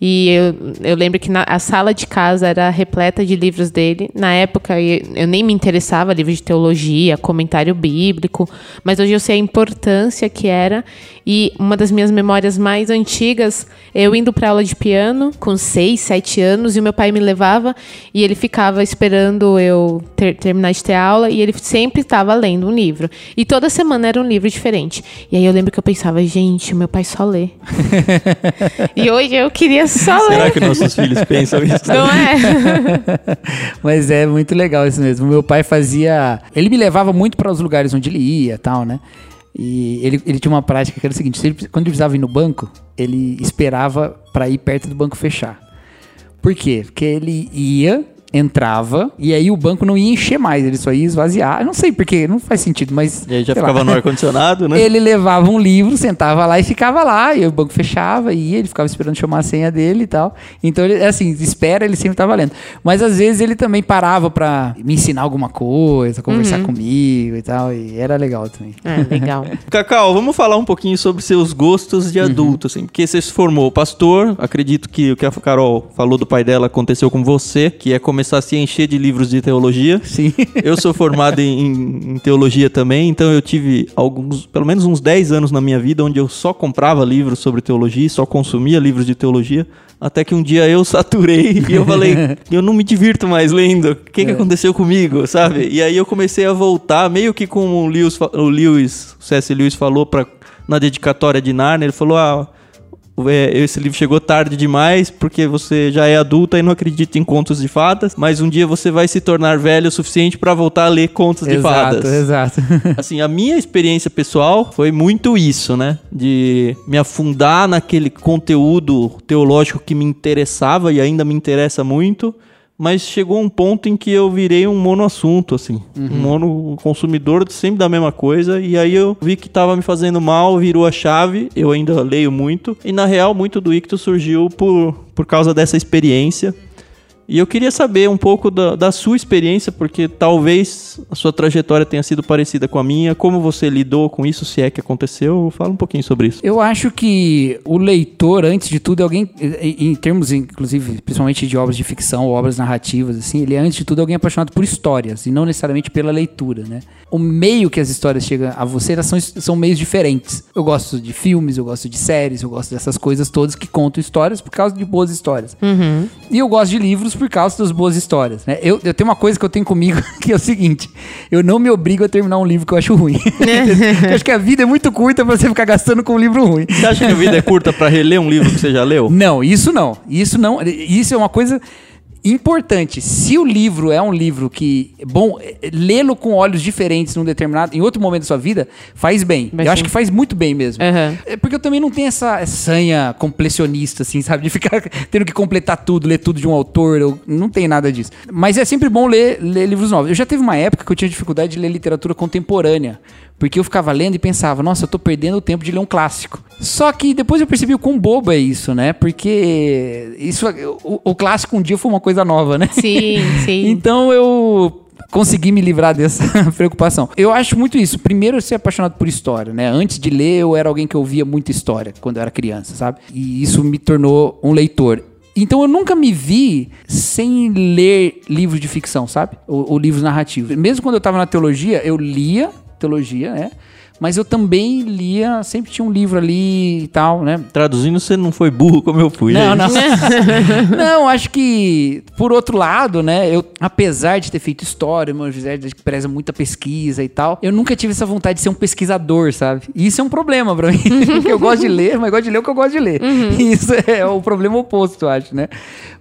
E eu, eu lembro que na, a sala de casa era repleta de livros dele. Na época, eu, eu nem me interessava livros de teologia, comentário bíblico. Mas hoje eu sei a importância que era. E uma das minhas memórias mais antigas, eu indo para aula de piano com seis, sete anos, e o meu pai me levava e ele ficava esperando eu ter- terminar de ter aula e ele sempre estava lendo um livro. E toda semana era um livro diferente. E aí eu lembro que eu pensava, gente, meu pai só lê. e hoje eu queria É só Será ler. que nossos filhos pensam isso? Não é? Mas é muito legal isso mesmo. Meu pai fazia. Ele me levava muito para os lugares onde ele ia e tal, né? E ele, ele tinha uma prática que era o seguinte: se ele- quando ele precisava ir no banco, ele esperava para ir perto do banco fechar. Por quê? Porque ele ia, entrava, e aí o banco não ia encher mais, ele só ia esvaziar. Eu não sei porquê, não faz sentido, mas. E aí já sei lá. ficava no ar-condicionado, né? Ele levava um livro, sentava lá e ficava lá. E o banco fechava e ia, ele ficava esperando chamar a senha dele e tal. Então, ele, assim, espera, ele sempre tava lendo. Mas às vezes ele também parava pra me ensinar alguma coisa, conversar comigo e tal. E era legal também. É, legal. Cacau, vamos falar um pouquinho sobre seus gostos Uhum. de adulto, assim, porque você se formou pastor, acredito que o que a Carol falou do pai dela aconteceu com você, que é começar a se encher de livros de teologia. Sim. Eu sou formado em, em teologia também, então eu tive alguns, pelo menos uns 10 anos na minha vida onde eu só comprava livros sobre teologia, só consumia livros de teologia, até que um dia eu saturei e eu falei, eu não me divirto mais lendo, o que, que aconteceu comigo, sabe? E aí eu comecei a voltar, meio que como o Lewis, o Lewis, o C.S. Lewis falou pra, na dedicatória de Narnia, ele falou, ah, é, esse livro chegou tarde demais porque você já é adulta e não acredita em contos de fadas, mas um dia você vai se tornar velho o suficiente pra voltar a ler contos de exato, fadas. exato. Assim, a minha experiência pessoal foi muito isso, né? De me afundar naquele conteúdo teológico que me interessava e ainda me interessa muito, mas chegou um ponto em que eu virei um monoassunto, assim. Um mono consumidor sempre da mesma coisa, e aí eu vi que tava me fazendo mal, virou a chave, eu ainda leio muito, e na real muito do Ictus surgiu por, por causa dessa experiência. E eu queria saber um pouco da, da sua experiência, porque talvez a sua trajetória tenha sido parecida com a minha. Como você lidou com isso, se é que aconteceu? Fala um pouquinho sobre isso. Eu acho que o leitor, antes de tudo, é alguém, em termos, inclusive, principalmente de obras de ficção, obras narrativas, assim, ele é, antes de tudo, alguém apaixonado por histórias e não necessariamente pela leitura, né? O meio que as histórias chegam a você elas são, são meios diferentes. Eu gosto de filmes, eu gosto de séries, eu gosto dessas coisas todas que contam histórias por causa de boas histórias. E eu gosto de livros por causa das boas histórias, né? Eu, eu tenho uma coisa que eu tenho comigo que é o seguinte: eu não me obrigo a terminar um livro que eu acho ruim. eu acho que a vida é muito curta pra você ficar gastando com um livro ruim. Você acha que a vida é curta pra reler um livro que você já leu? Não, isso não. Isso não. Isso é uma coisa importante. Se o livro é um livro que, bom, lê-lo com olhos diferentes num determinado, em outro momento da sua vida, faz bem. Vai eu acho sim. que faz muito bem mesmo. Aham. É porque eu também não tenho essa sanha completionista, assim, sabe? De ficar tendo que completar tudo, ler tudo de um autor. Eu não tenho nada disso. Mas é sempre bom ler, ler livros novos. Eu já teve uma época que eu tinha dificuldade de ler literatura contemporânea. Porque eu ficava lendo e pensava, nossa, eu tô perdendo o tempo de ler um clássico. Só que depois eu percebi o quão bobo é isso, né? Porque isso, o, o clássico um dia foi uma coisa nova, né? Sim, sim. Então eu consegui me livrar dessa preocupação. Eu acho muito isso. Primeiro, eu ser apaixonado por história, né? Antes de ler, eu era alguém que ouvia muita história quando eu era criança, sabe? E isso me tornou um leitor. Então eu nunca me vi sem ler livros de ficção, sabe? Ou, ou livros narrativos. Mesmo quando eu tava na teologia, eu lia teologia, né? Mas eu também lia, sempre tinha um livro ali e tal, né? Traduzindo, você não foi burro como eu fui. Não, é não. não, acho que, por outro lado, né, eu, apesar de ter feito história, meu José preza muita pesquisa e tal, eu nunca tive essa vontade de ser um pesquisador, sabe? E isso é um problema pra mim. Porque eu gosto de ler, mas gosto de ler o que eu gosto de ler. E isso é o problema oposto, eu acho, né?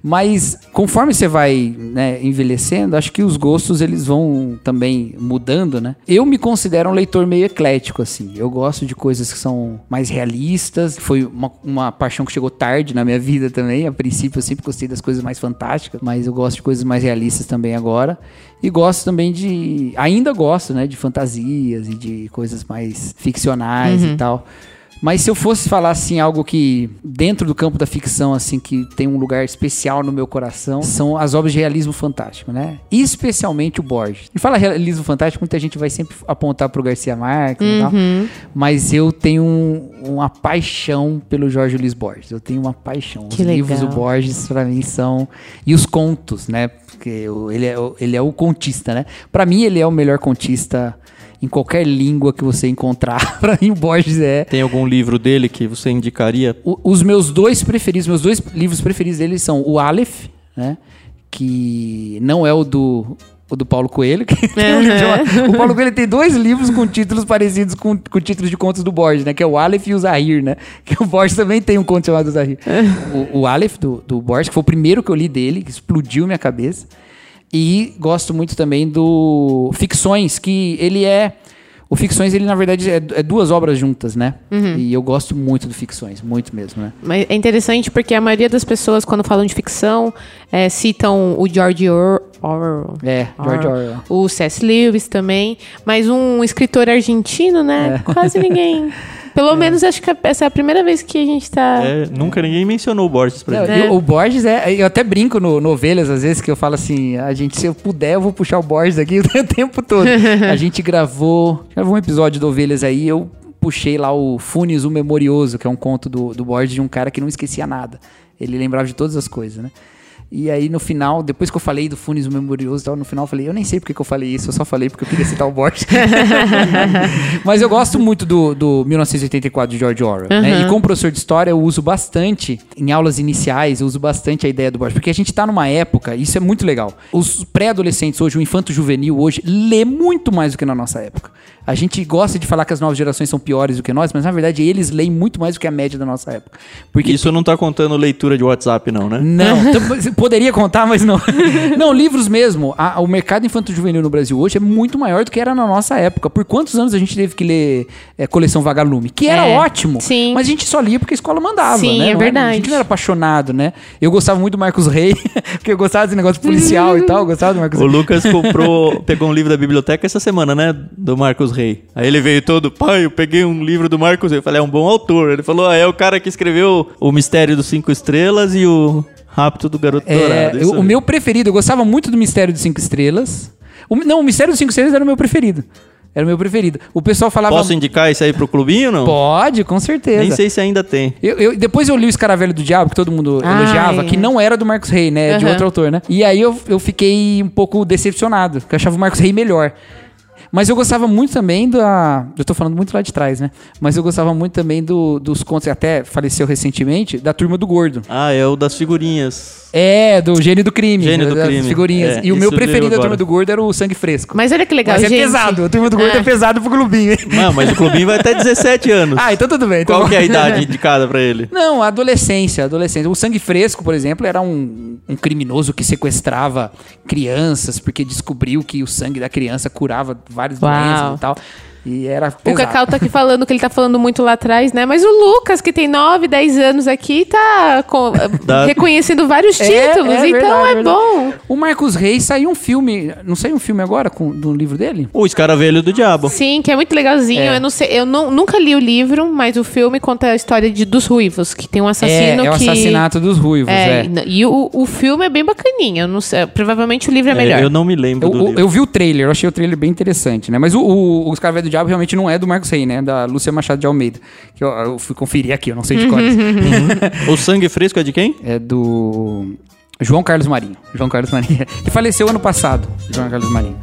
Mas conforme você vai né, envelhecendo, acho que os gostos eles vão também mudando, né? Eu me considero um leitor meio eclético, assim. Eu gosto de coisas que são mais realistas. Foi uma, uma paixão que chegou tarde na minha vida também. A princípio eu sempre gostei das coisas mais fantásticas, mas eu gosto de coisas mais realistas também agora. E gosto também de. Ainda gosto, né? De fantasias e de coisas mais ficcionais e tal. Mas se eu fosse falar assim algo que dentro do campo da ficção assim que tem um lugar especial no meu coração, são as obras de realismo fantástico, né? Especialmente o Borges. E fala realismo fantástico, muita gente vai sempre apontar pro Garcia Marques e tal, mas eu tenho um- uma paixão pelo Jorge Luiz Borges. Eu tenho uma paixão. Que os livros do legal. Borges para mim são e os contos, né? Porque ele é, o- ele é o contista, né? Para mim ele é o melhor contista em qualquer língua que você encontrar. Para mim o Borges é Tem algum livro dele que você indicaria? o- os meus dois preferidos, meus dois livros preferidos dele são o Aleph, né? Que não é o do o do Paulo Coelho, que um O Paulo Coelho tem dois livros com títulos parecidos com, com títulos de contos do Borges, né? Que é o Aleph e o Zahir, né? Que o Borges também tem um conto chamado Zahir. o, o Aleph, do, do Borges, que foi o primeiro que eu li dele, que explodiu minha cabeça. E gosto muito também do Ficções, que ele é... O Ficções, ele na verdade é, é duas obras juntas, né? E eu gosto muito do Ficções, muito mesmo, né? Mas é interessante porque a maioria das pessoas, quando falam de ficção, é, citam o George Or- Orwell. É, George Orwell. O C.S. Lewis também. Mas um escritor argentino, né? É. Quase ninguém. Pelo menos acho que essa é a primeira vez que a gente tá. É, nunca ninguém mencionou o Borges pra Não, gente. o- O Borges é. Eu até brinco no, no Ovelhas, às vezes, que eu falo assim: a gente, se eu puder, eu vou puxar o Borges aqui o tempo todo. a gente gravou. Gravou um episódio do Ovelhas aí, eu puxei lá o Funes o Memorioso, que é um conto do, do Borges de um cara que não esquecia nada. Ele lembrava de todas as coisas, né? E aí no final, depois que eu falei do Funes o Memorioso e tal, no final eu falei, eu nem sei porque que eu falei isso, eu só falei porque eu queria citar o Borges. Mas eu gosto muito do, do 1984 de George Orwell. né? E como professor de história, eu uso bastante, em aulas iniciais, eu uso bastante a ideia do Borges. Porque a gente tá numa época, e isso é muito legal. Os pré-adolescentes hoje, o infanto juvenil hoje, lê muito mais do que na nossa época. A gente gosta de falar que as novas gerações são piores do que nós, mas na verdade eles leem muito mais do que a média da nossa época. Porque Isso não tá contando leitura de WhatsApp, não, né? não, tam- poderia contar, mas não. Não, livros mesmo. A- o mercado infanto-juvenil no Brasil hoje é muito maior do que era na nossa época. Por quantos anos a gente teve que ler é, coleção Vagalume? Que era É, ótimo. sim. Mas a gente só lia porque a escola mandava, Sim, né? é Não era- verdade. a gente não era apaixonado, né? Eu gostava muito do Marcos Rey, porque eu gostava desse negócio policial e tal. Eu gostava do Marcos O Rey. Lucas comprou, pegou um livro da biblioteca essa semana, né? Do Marcos Rey. Aí ele veio todo, pai, eu peguei um livro do Marcos Rey. Eu falei, é um bom autor. Ele falou, ah, é o cara que escreveu O Mistério dos Cinco Estrelas e o Rapto do Garoto É, Dourado. o meu preferido, eu gostava muito do Mistério dos Cinco Estrelas. O- não, o Mistério dos Cinco Estrelas era o meu preferido. Era o meu preferido. O pessoal falava. Posso indicar isso aí pro clubinho, não? Pode, com certeza. Nem sei se ainda tem. Eu, eu- depois eu li o Escaravelho do Diabo, que todo mundo Ai. elogiava, que não era do Marcos Rey, né? De Aham. outro autor, né? E aí eu, eu fiquei um pouco decepcionado, porque eu achava o Marcos Rey melhor. Mas eu gostava muito também da. Eu tô falando muito lá de trás, né? Mas eu gostava muito também do- dos contos, até faleceu recentemente, da Turma do Gordo. Ah, é o das figurinhas. É, do Gênio do Crime. Gênio do das Crime. figurinhas. É, e o meu eu preferido da Turma do Gordo era o Sangue Fresco. Mas olha que legal, Mas é gente. pesado. A Turma do Gordo é, É. pesado pro clubinho, hein? Não, mas o clubinho vai até 17 anos. Ah, então tudo bem. então Qual bom. que é a idade indicada pra ele? Não, a adolescência, a adolescência. O Sangue Fresco, por exemplo, era um, um criminoso que sequestrava crianças porque descobriu que o sangue da criança curava várias Uau. doenças e tal. E era O pesado. Cacau tá aqui falando que ele tá falando muito lá atrás, né? Mas o Lucas, que tem 9, 10 anos aqui, tá com- Dá- reconhecendo vários É, títulos. é então verdade, é verdade. bom. O Marcos Reis saiu um filme, não saiu um filme agora com, do livro dele? O Escaravelho do Diabo. Sim, que é muito legalzinho. É. Eu não sei, eu não- nunca li o livro, mas o filme conta a história de, dos ruivos, que tem um assassino é, é o que. assassinato dos ruivos, É, é. e o, o filme é bem bacaninho. Eu não sei, provavelmente o livro é, É, melhor. eu não me lembro Eu, do eu- livro. eu vi o trailer, eu achei o trailer bem interessante, né? Mas o, o, o Escaravelho do Diabo realmente não é do Marcos Rey, né? Da Lúcia Machado de Almeida. Que eu, eu fui conferir aqui, eu não sei de cor. O Sangue Fresco é de quem? é do João Carlos Marinho. João Carlos Marinho. Que faleceu ano passado, João Carlos Marinho.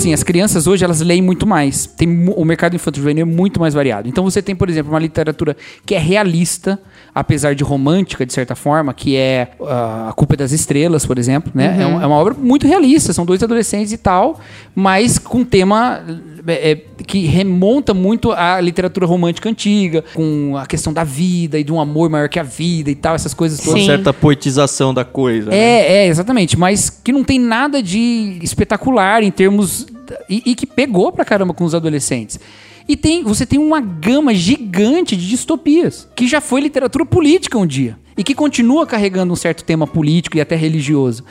Sim, as crianças hoje elas leem muito mais. Tem o mercado infantil juvenil é muito mais variado. Então você tem, por exemplo, uma literatura que é realista, apesar de romântica de certa forma, que é ah, a culpa é das estrelas, por exemplo, né? É, um- é uma obra muito realista. São dois adolescentes e tal, mas com tema é, é, que remonta muito à literatura romântica antiga, com a questão da vida e de um amor maior que a vida e tal, essas coisas todas. Sim. Certa poetização da coisa. né? É, é, exatamente. Mas que não tem nada de espetacular em termos. E, e que pegou pra caramba com os adolescentes. E tem, você tem uma gama gigante de distopias, que já foi literatura política um dia. E que continua carregando um certo tema político e até religioso.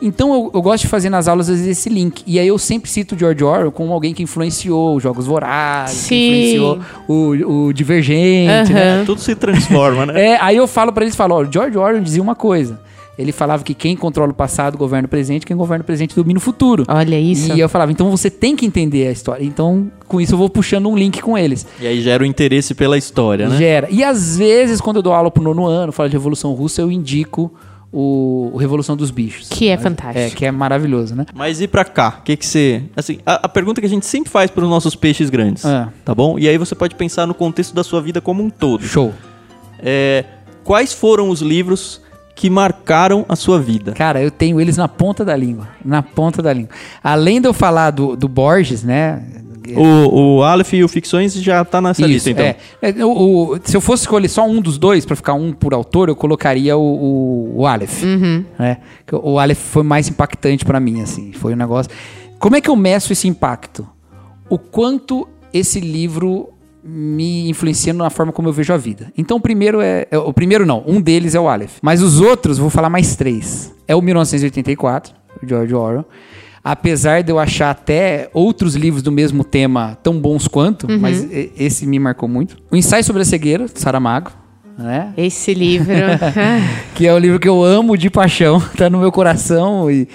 Então eu, eu gosto de fazer nas aulas, às vezes, esse link. E aí eu sempre cito o George Orwell como alguém que influenciou os Jogos Vorazes, que influenciou o, o Divergente, né? Aham. Tudo se transforma, né? É, aí eu falo pra eles, falo, ó, o George Orwell dizia uma coisa. Ele falava que quem controla o passado governa o presente, quem governa o presente domina o futuro. Olha isso. E eu falava, então você tem que entender a história. Então, com isso eu vou puxando um link com eles. E aí gera o interesse pela história, né? Gera. E às vezes, quando eu dou aula pro nono ano, falo de Revolução Russa, eu indico o, Revolução dos Bichos. Que é Mas- fantástico. É, que é maravilhoso, né? Mas e pra cá? O que que você... Assim, a, a pergunta que a gente sempre faz pros nossos peixes grandes, Ah. tá bom? E aí você pode pensar no contexto da sua vida como um todo. Show. É, quais foram os livros que marcaram a sua vida? Cara, eu tenho eles na ponta da língua. Na ponta da língua. Além de eu falar do, do Borges, né? O, o Aleph e o Ficções já tá nessa lista, então. é. É, o- o- se eu fosse escolher só um dos dois, pra ficar um por autor, eu colocaria o, o, o Aleph. né? Que O Aleph foi mais impactante pra mim, assim. Foi um negócio. Como é que eu meço esse impacto? O quanto esse livro me influencia na forma como eu vejo a vida. Então, o primeiro é, é- O primeiro não, um deles é o Aleph. Mas os outros, vou falar mais três. É o 1984, o George Orwell. Apesar de eu achar até outros livros do mesmo tema tão bons quanto, mas e- esse me marcou muito. O Ensaio sobre a Cegueira, do Saramago, né? Esse livro. Que é o livro que eu amo de paixão, tá no meu coração. E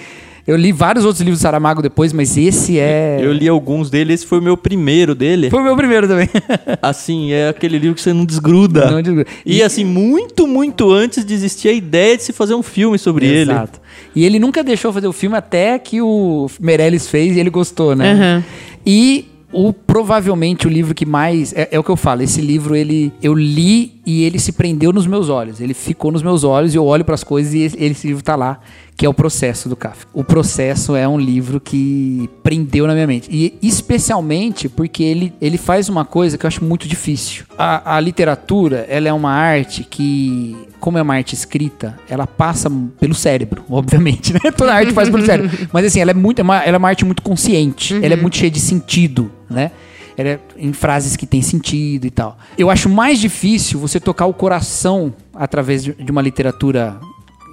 eu li vários outros livros do Saramago depois, mas esse é. Eu li alguns deles, esse foi o meu primeiro dele. Foi o meu primeiro também. Assim, é aquele livro que você não desgruda. Não desgruda. E, assim, muito, muito antes de existir a ideia de se fazer um filme sobre ele. Exato. E ele nunca deixou fazer o filme até que o Meirelles fez e ele gostou, né? Aham. E o provavelmente o livro que mais é, é o que eu falo, esse livro ele eu li e ele se prendeu nos meus olhos, ele ficou nos meus olhos e eu olho para as coisas e esse, esse livro tá lá, que é o Processo do Kafka. O Processo é um livro que prendeu na minha mente e especialmente porque ele ele faz uma coisa que eu acho muito difícil. A, a literatura, ela é uma arte que como é uma arte escrita, ela passa pelo cérebro, obviamente, né? Toda arte passa pelo cérebro. Mas assim, ela é muito, é uma, ela é uma arte muito consciente. Ela é muito cheia de sentido, né? Ela é em frases que têm sentido e tal. Eu acho mais difícil você tocar o coração através de, de uma literatura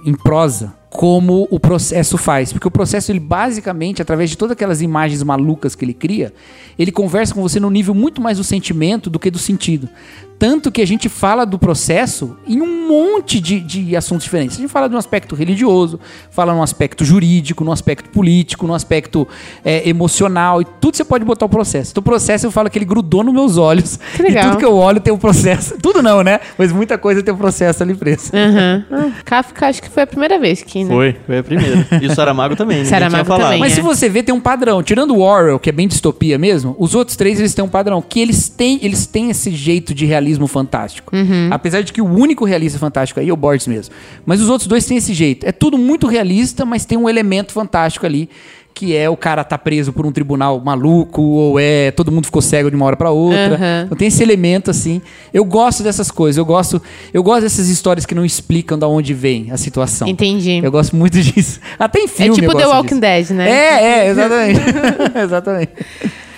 em prosa, como o processo faz. Porque o processo, ele basicamente, através de todas aquelas imagens malucas que ele cria, ele conversa com você no nível muito mais do sentimento do que do sentido. Tanto que a gente fala do processo em um monte de, de assuntos diferentes. A gente fala de um aspecto religioso, fala num aspecto jurídico, num aspecto político, num aspecto é, emocional, e tudo você pode botar o processo. Então, o processo eu falo que ele grudou nos meus olhos. Que legal. E tudo que eu olho tem um processo. Tudo não, né? Mas muita coisa tem um processo ali preso. aham. Ah, Kafka acho que foi a primeira vez que, né? Foi, foi a primeira. E o Saramago também, Saramago também, Mas é. se você vê, tem um padrão. Tirando o Orwell, que é bem distopia mesmo, os outros três eles têm um padrão. Que eles têm, eles têm esse jeito de realismo fantástico. Apesar de que o único realista fantástico aí é o Borges mesmo. Mas os outros dois têm esse jeito. É tudo muito realista, mas tem um elemento fantástico ali. Que é o cara tá preso por um tribunal maluco, ou é todo mundo ficou cego de uma hora pra outra. Aham. Então tem esse elemento assim. Eu gosto dessas coisas. Eu gosto, eu gosto dessas histórias que não explicam de onde vem a situação. Entendi. Eu gosto muito disso. Até em É filme tipo eu The Walking disso. Dead, né? É, é, exatamente. exatamente.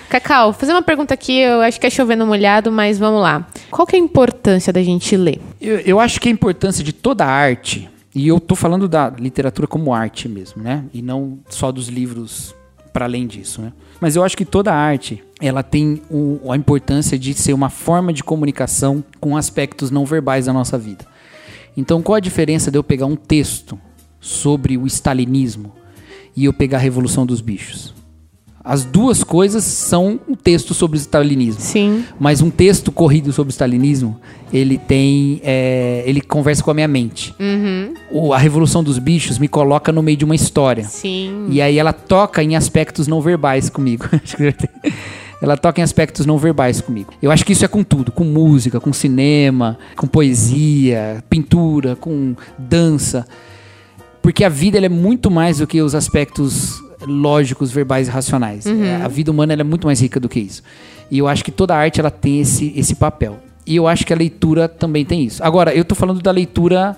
Cacau, fazer uma pergunta aqui, eu acho que é chovendo molhado, mas vamos lá. Qual que é a importância da gente ler? Eu, eu acho que a importância de toda a arte, e eu tô falando da literatura como arte mesmo, né? E não só dos livros para além disso, né? Mas eu acho que toda a arte, ela tem a importância de ser uma forma de comunicação com aspectos não verbais da nossa vida. Então, qual a diferença de eu pegar um texto sobre o stalinismo e eu pegar a Revolução dos Bichos? As duas coisas são um texto sobre o stalinismo. Sim. Mas um texto corrido sobre o stalinismo, ele tem. é, ele conversa com a minha mente. O- a Revolução dos Bichos me coloca no meio de uma história. Sim. E aí ela toca em aspectos não verbais comigo. Acho que ela toca em aspectos não verbais comigo. Eu acho que isso é com tudo, com música, com cinema, com poesia, pintura, com dança. Porque a vida ela é muito mais do que os aspectos lógicos, verbais e racionais. A vida humana ela é muito mais rica do que isso. E eu acho que toda arte ela tem esse, esse papel. E eu acho que a leitura também tem isso. Agora, eu tô falando da leitura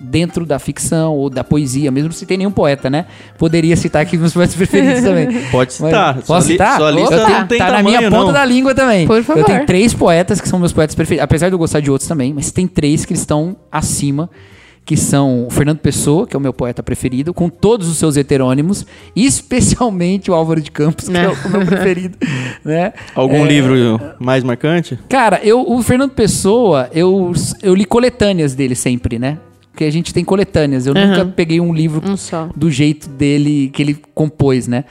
dentro da ficção ou da poesia, mesmo se tem nenhum poeta, né? Poderia citar aqui meus poetas preferidos também. Pode citar. Mas- Posso citar? sua lista Eu tenho- não tem tá na minha ponta não. da língua também. Por favor. Eu tenho três poetas que são meus poetas preferidos, apesar de eu gostar de outros também, mas tem três que estão acima, que são o Fernando Pessoa, que é o meu poeta preferido, com todos os seus heterônimos, e especialmente o Álvaro de Campos, que é o meu preferido, né? Algum É, livro mais marcante? Cara, eu, o Fernando Pessoa, eu, eu li coletâneas dele sempre, né? Porque a gente tem coletâneas. Eu Aham. nunca peguei um livro Um só. do jeito dele que ele compôs, né?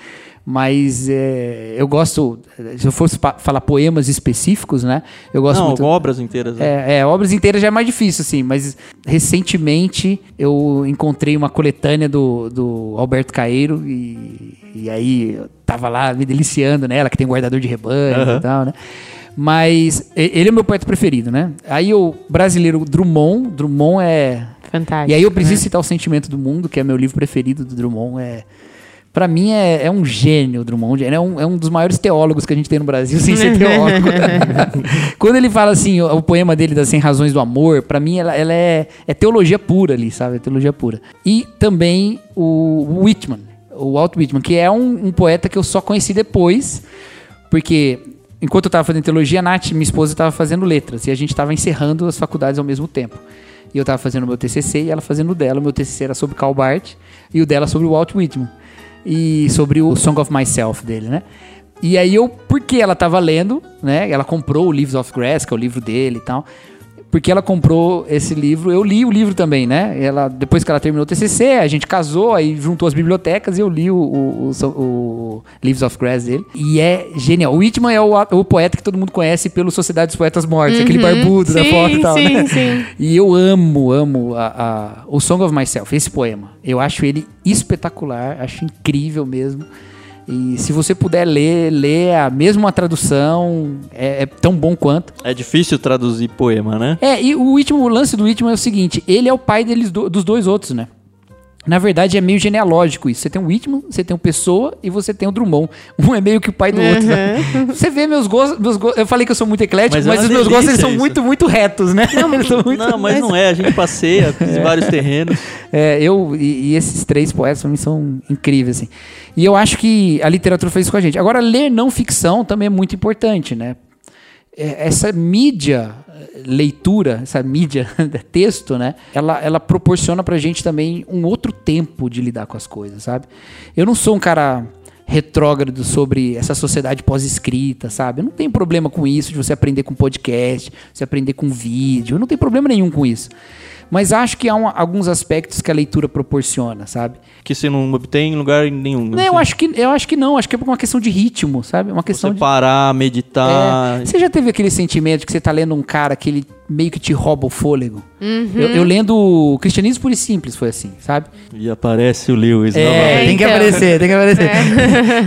Mas é, eu gosto, se eu fosse falar poemas específicos, né? Eu gosto Não, muito. obras inteiras. né? É, é, obras inteiras já é mais difícil, assim, mas recentemente eu encontrei uma coletânea do, do Alberto Caeiro e, e aí eu tava lá me deliciando nela, que tem guardador de rebanho Aham. e tal, né? Mas ele é meu poeta preferido, né? Aí o brasileiro Drummond, Drummond é. Fantástico. E aí eu preciso né? citar O Sentimento do Mundo, que é meu livro preferido do Drummond. É, Pra mim é, é um gênio Drummond. É um, é um dos maiores teólogos que a gente tem no Brasil, sem ser teólogo. Quando ele fala assim, o, o poema dele das 100 Razões do Amor, pra mim ela, ela é, é teologia pura ali, sabe? É teologia pura. E também o Whitman, o Walt Whitman, que é um, um poeta que eu só conheci depois, porque enquanto eu tava fazendo teologia, a Nath, minha esposa, estava fazendo letras, e a gente tava encerrando as faculdades ao mesmo tempo. E eu tava fazendo o meu TCC e ela fazendo o dela. O meu TCC era sobre Karl Barth e o dela sobre o Walt Whitman. E sobre o Song of Myself dele, né? E aí eu, porque ela tava lendo, né? Ela comprou o Leaves of Grass, que é o livro dele e tal. Porque ela comprou esse livro, eu li o livro também, né? Ela, depois que ela terminou o TCC, a gente casou, aí juntou as bibliotecas e eu li o, o, o, o Leaves of Grass dele. E é genial. O Whitman é o, o poeta que todo mundo conhece pelo Sociedade dos Poetas Mortos, aquele barbudo da Sim, foto e tal, sim, né? sim. E eu amo, amo a, a- o Song of Myself, esse poema. Eu acho ele espetacular, acho incrível mesmo. E se você puder ler, lê a mesma tradução, é, é tão bom quanto. É difícil traduzir poema, né? É, e o, Whitman, o lance do Whitman é o seguinte: ele é o pai deles do- dos dois outros, né? Na verdade, é meio genealógico isso. Você tem o Whitman, você tem o Pessoa e você tem o Drummond. Um é meio que o pai do outro. né? Você vê meus gostos, meus go- Eu falei que eu sou muito eclético, Mas mas, é os meus gostos eles são isso. muito, muito retos, né? Eles são muito- Não, mas não é. A gente passeia, fiz vários terrenos. É, eu e, e esses três poetas pra mim são incríveis, assim. E eu acho que a literatura fez isso com a gente. Agora, ler não ficção também é muito importante, né? É, Essa mídia, eh, leitura, essa mídia, texto, né? Ela, ela proporciona pra gente também um outro tempo de lidar com as coisas, sabe? Eu não sou um cara retrógrado sobre essa sociedade pós-escrita, sabe? Eu não tenho problema com isso, de você aprender com podcast, você aprender com vídeo, eu não tenho problema nenhum com isso. Mas acho que há um- alguns aspectos que a leitura proporciona, sabe? Que você não obtém em lugar nenhum. Não, eu acho que eu acho que não, acho que é por uma questão de ritmo, sabe? Uma questão Você de parar, meditar. é, você já teve aquele sentimento de que você tá lendo um cara que ele meio que te rouba o fôlego? Uhum. Eu, eu lendo o Cristianismo Puro e Simples foi assim, sabe? E aparece o Lewis É, novamente. tem que então. aparecer, tem que aparecer.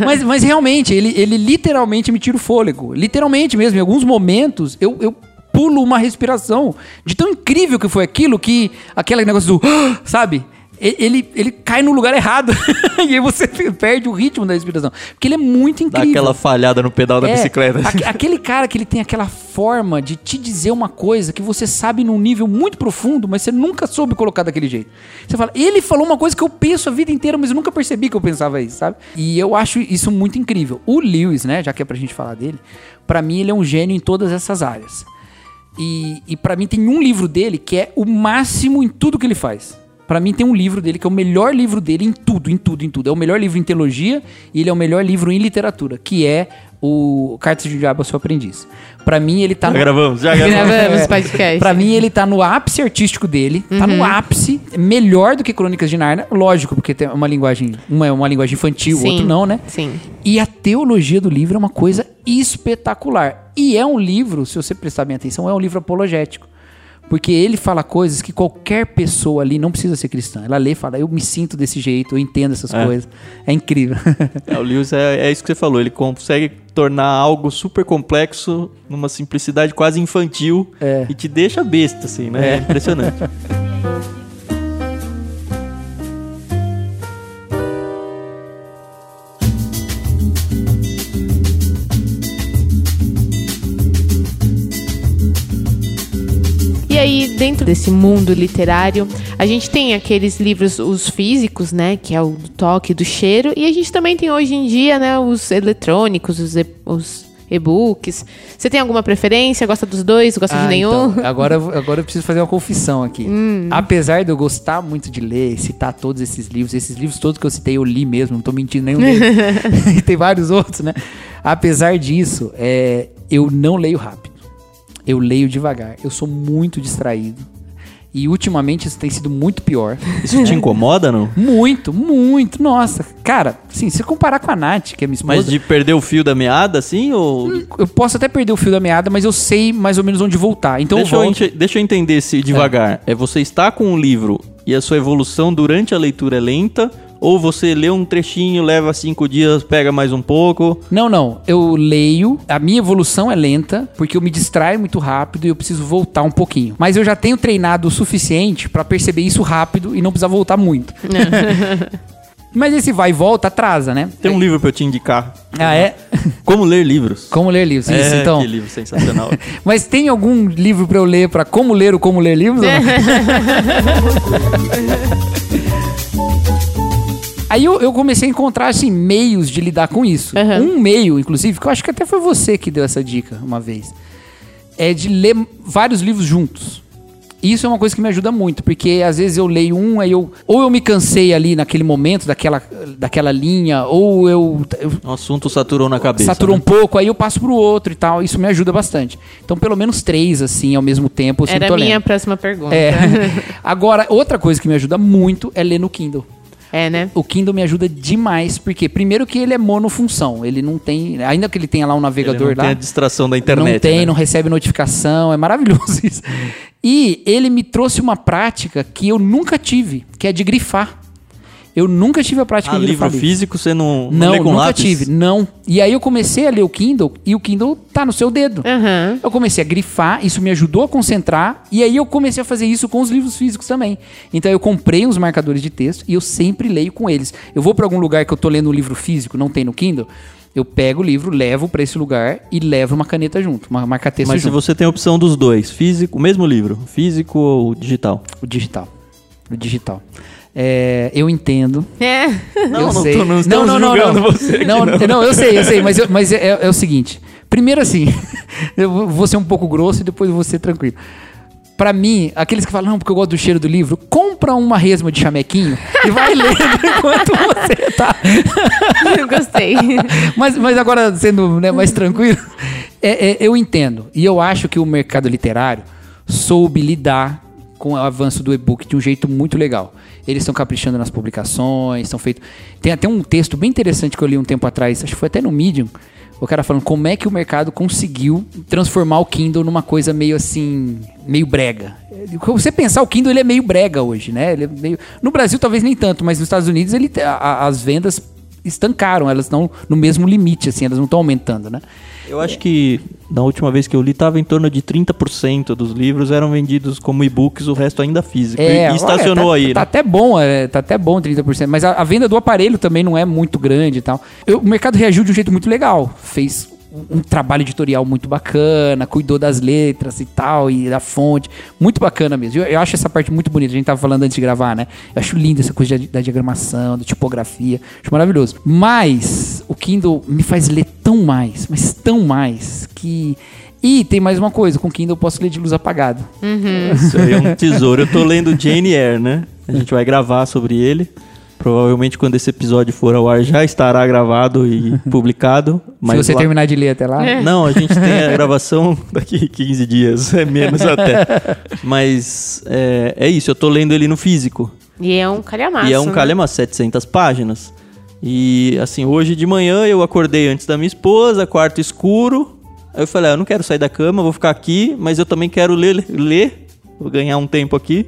mas, mas realmente, ele, ele literalmente me tira o fôlego. Literalmente mesmo. Em alguns momentos, eu, eu pulo uma respiração de tão incrível que foi aquilo que aquele negócio do. sabe? E- Ele, ele cai no lugar errado. e aí você perde o ritmo da respiração. Porque ele é muito Dá incrível. aquela falhada no pedal da É, bicicleta. aque- aquele cara que ele tem aquela forma de te dizer uma coisa que você sabe num nível muito profundo, mas você nunca soube colocar daquele jeito. Você fala, ele falou uma coisa que eu penso a vida inteira, mas eu nunca percebi que eu pensava isso, sabe? E eu acho isso muito incrível. O Lewis, né, já que é pra gente falar dele, pra mim ele é um gênio em todas essas áreas. E, e para mim tem um livro dele que é o máximo em tudo que ele faz. Pra mim tem um livro dele que é o melhor livro dele em tudo, em tudo, em tudo. É o melhor livro em teologia e ele é o melhor livro em literatura, que é o Cartas de Diabo, seu aprendiz. Pra mim ele tá Já no- gravamos, já gravamos. Gravamos podcast. Pra mim, ele tá no ápice artístico dele. Tá no ápice. Melhor do que Crônicas de Narnia. Lógico, porque tem uma linguagem. Uma é uma linguagem infantil, o outro não, né? Sim. E a teologia do livro é uma coisa espetacular. E é um livro, se você prestar bem atenção, é um livro apologético. Porque ele fala coisas que qualquer pessoa ali não precisa ser cristã. Ela lê e fala, eu me sinto desse jeito, eu entendo essas É. coisas. É incrível. É, o Lewis é, é isso que você falou. Ele consegue tornar algo super complexo numa simplicidade quase infantil É. e te deixa besta, assim, né? É, impressionante. aí, dentro desse mundo literário, a gente tem aqueles livros, os físicos, né? Que é o do toque, do cheiro. E a gente também tem hoje em dia, né? Os eletrônicos, os e- os e-books. Você tem alguma preferência? Gosta dos dois? Gosta de Ah, nenhum? então, agora, agora eu preciso fazer uma confissão aqui. Apesar de eu gostar muito de ler, citar todos esses livros, esses livros todos que eu citei eu li mesmo, não tô mentindo nenhum deles. e tem vários outros, né? Apesar disso, é, eu não leio rápido. Eu leio devagar. Eu sou muito distraído. E ultimamente isso tem sido muito pior. Isso te incomoda, não? Muito, muito. Nossa, cara, sim, se comparar com a Nath, que é minha esposa. Mas de perder o fio da meada, assim, ou... Eu posso até perder o fio da meada, mas eu sei mais ou menos onde voltar. Então deixa, eu eu volto. ente- deixa eu entender se devagar. É. você está com um livro e a sua evolução durante a leitura é lenta, ou você lê um trechinho, leva cinco dias, pega mais um pouco. Não, não. Eu leio, a minha evolução é lenta, porque eu me distraio muito rápido e eu preciso voltar um pouquinho. Mas eu já tenho treinado o suficiente pra perceber isso rápido e não precisar voltar muito. Mas esse vai e volta atrasa, né? Tem um livro pra eu te indicar. Ah, é? Como ler livros. Como ler livros. Isso, é, então. que livro sensacional. Mas tem algum livro pra eu ler pra como ler o como ler livros? ou não? Aí eu, eu comecei a encontrar, assim, meios de lidar com isso. Aham. Um meio, inclusive, que eu acho que até foi você que deu essa dica uma vez, é de ler vários livros juntos. Isso é uma coisa que me ajuda muito, porque às vezes eu leio um, aí eu. Ou eu me cansei ali naquele momento daquela, daquela linha, ou eu, eu o assunto saturou na cabeça. saturou um né? pouco, aí eu passo pro outro e tal. Isso me ajuda bastante. Então, pelo menos três, assim, ao mesmo tempo, Era a minha lendo. próxima pergunta. É. Agora, outra coisa que me ajuda muito é ler no Kindle. É, né? O Kindle me ajuda demais, porque primeiro que ele é monofunção, ele não tem, ainda que ele tenha lá um Ele navegador não lá, tem a distração da internet. não tem, né? não recebe notificação, é maravilhoso isso. E ele me trouxe uma prática que eu nunca tive, que é de grifar. Eu nunca tive a prática Ah, de grifar livro físico você não, não, Não, lê com nunca lápis? tive, não. E aí eu comecei a ler o Kindle e o Kindle tá no seu dedo. Aham. Eu comecei a grifar, isso me ajudou a concentrar, e aí eu comecei a fazer isso com os livros físicos também. Então eu comprei uns marcadores de texto e eu sempre leio com eles. Eu vou para algum lugar que eu tô lendo um livro físico, não tem no Kindle, eu pego o livro, levo para esse lugar e levo uma caneta junto, uma marca-texto Mas se junto. você tem a opção dos dois, físico, o mesmo livro, físico ou digital? O digital. O digital. É, eu entendo. É. Não, eu não sei. tô- não estamos julgando você aqui, Não, não. não, eu sei, eu sei, mas, eu- mas é, é o seguinte. Primeiro assim, eu vou- ser um pouco grosso e depois vou ser tranquilo. Pra mim, aqueles que falam, não, porque eu gosto do cheiro do livro, compra uma resma de chamequinho e vai lendo enquanto você tá. Eu gostei. Mas, mas agora, sendo né, mais tranquilo, é- é, eu entendo. E eu acho que o mercado literário soube lidar com o avanço do e-book de um jeito muito legal. Eles estão caprichando nas publicações, estão feito. Tem até um texto bem interessante que eu li um tempo atrás, acho que foi até no Medium. O cara falando como é que o mercado conseguiu transformar o Kindle numa coisa meio assim, meio brega. Você pensar, o Kindle ele é meio brega hoje, né? É meio... No Brasil talvez nem tanto, mas nos Estados Unidos ele, a- a- as vendas estancaram, elas estão no mesmo limite, assim, elas não estão aumentando, né? Eu acho que na última vez que eu li estava em torno de 30% dos livros eram vendidos como e-books, o resto ainda físico. e, e estacionou olha, tá, aí, Tá né? até bom, é, tá até bom 30%, mas a, a venda do aparelho também não é muito grande e tal. Eu- o mercado reagiu de um jeito muito legal, fez um, um trabalho editorial muito bacana, cuidou das letras e tal, e da fonte, muito bacana mesmo. Eu, eu acho essa parte muito bonita, a gente tava falando antes de gravar, né? Eu acho linda essa coisa de- da diagramação, da tipografia, acho maravilhoso. Mas o Kindle me faz ler tão mais, mas tão mais, que... E tem mais uma coisa, com o Kindle eu posso ler de luz apagada. Isso aí é um tesouro. Eu tô lendo Jane Eyre, né? A gente vai gravar sobre ele. Provavelmente quando esse episódio for ao ar já estará gravado e publicado. Mas Se você lá- terminar de ler até lá. Não, a gente tem a gravação daqui 15 dias, é menos até. Mas é, é isso, eu tô lendo ele no físico. E é um calhamaço. e é um né? calhama 700 páginas. E assim, hoje de manhã eu acordei antes da minha esposa, quarto escuro. Aí eu falei, ah, eu não quero sair da cama, vou ficar aqui, mas eu também quero ler, ler, vou ganhar um tempo aqui.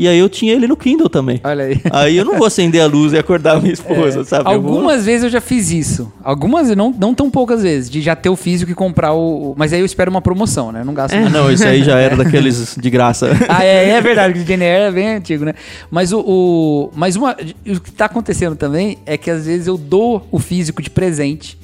E aí eu tinha ele no Kindle também. Olha aí. Aí eu não vou acender a luz e acordar a minha esposa, sabe? Eu vou- Algumas vezes eu já fiz isso. Algumas, não, não tão poucas vezes, de já ter o físico e comprar o. Mas aí eu espero uma promoção, né? Não gasto Ah, nada. não, isso aí já era daqueles de graça. Ah, é, é verdade, o GNR é bem antigo, né? Mas o, o- mas uma, o que tá acontecendo também é que às vezes eu dou o físico de presente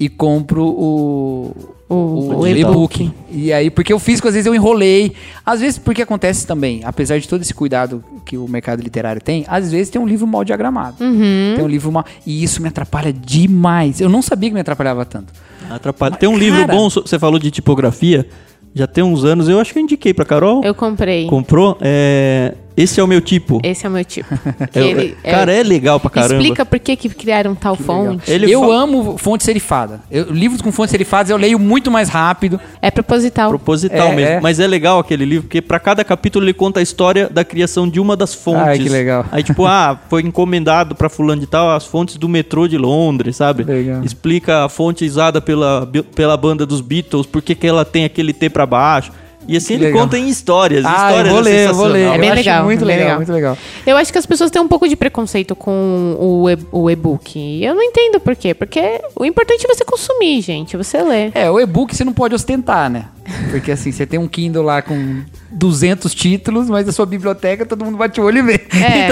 e compro o, O- o e-book. E aí, porque o físico às vezes eu enrolei. Às vezes, porque acontece também, apesar de todo esse cuidado que o mercado literário tem, às vezes tem um livro mal diagramado. Tem um livro mal. E isso me atrapalha demais. Eu não sabia que me atrapalhava tanto. Atrapalha. Tem um livro cara- bom, so- você falou de tipografia, já tem uns anos, eu acho que eu indiquei pra Carol. Eu comprei. Comprou? É, Esse é o meu tipo. Esse é o meu tipo. Que Eu- ele- cara, é legal pra caramba. Explica por que, que criaram tal fonte. Ele eu fa- amo fonte serifada. Eu- livros com fontes serifadas eu leio muito mais rápido. É proposital. Proposital É, mesmo. é. Mas é legal aquele livro, porque pra cada capítulo ele conta a história da criação de uma das fontes. Ai, que legal. Aí, tipo, ah, foi encomendado pra fulano de tal as fontes do metrô de Londres, sabe? Legal. Explica a fonte usada pela, pela banda dos Beatles, por que que ela tem aquele T pra baixo. E assim Que ele legal. conta em histórias. Ah, histórias eu vou ler, eu vou ler. É bem legal, muito bem legal, legal. muito legal. Eu acho que as pessoas têm um pouco de preconceito com o o e-book. E eu não entendo por quê. Porque o importante é você consumir, gente. Você ler. É, o e-book você não pode ostentar, né? Porque assim, você tem um Kindle lá com 200 títulos, mas a sua biblioteca todo mundo bate o olho e vê. É,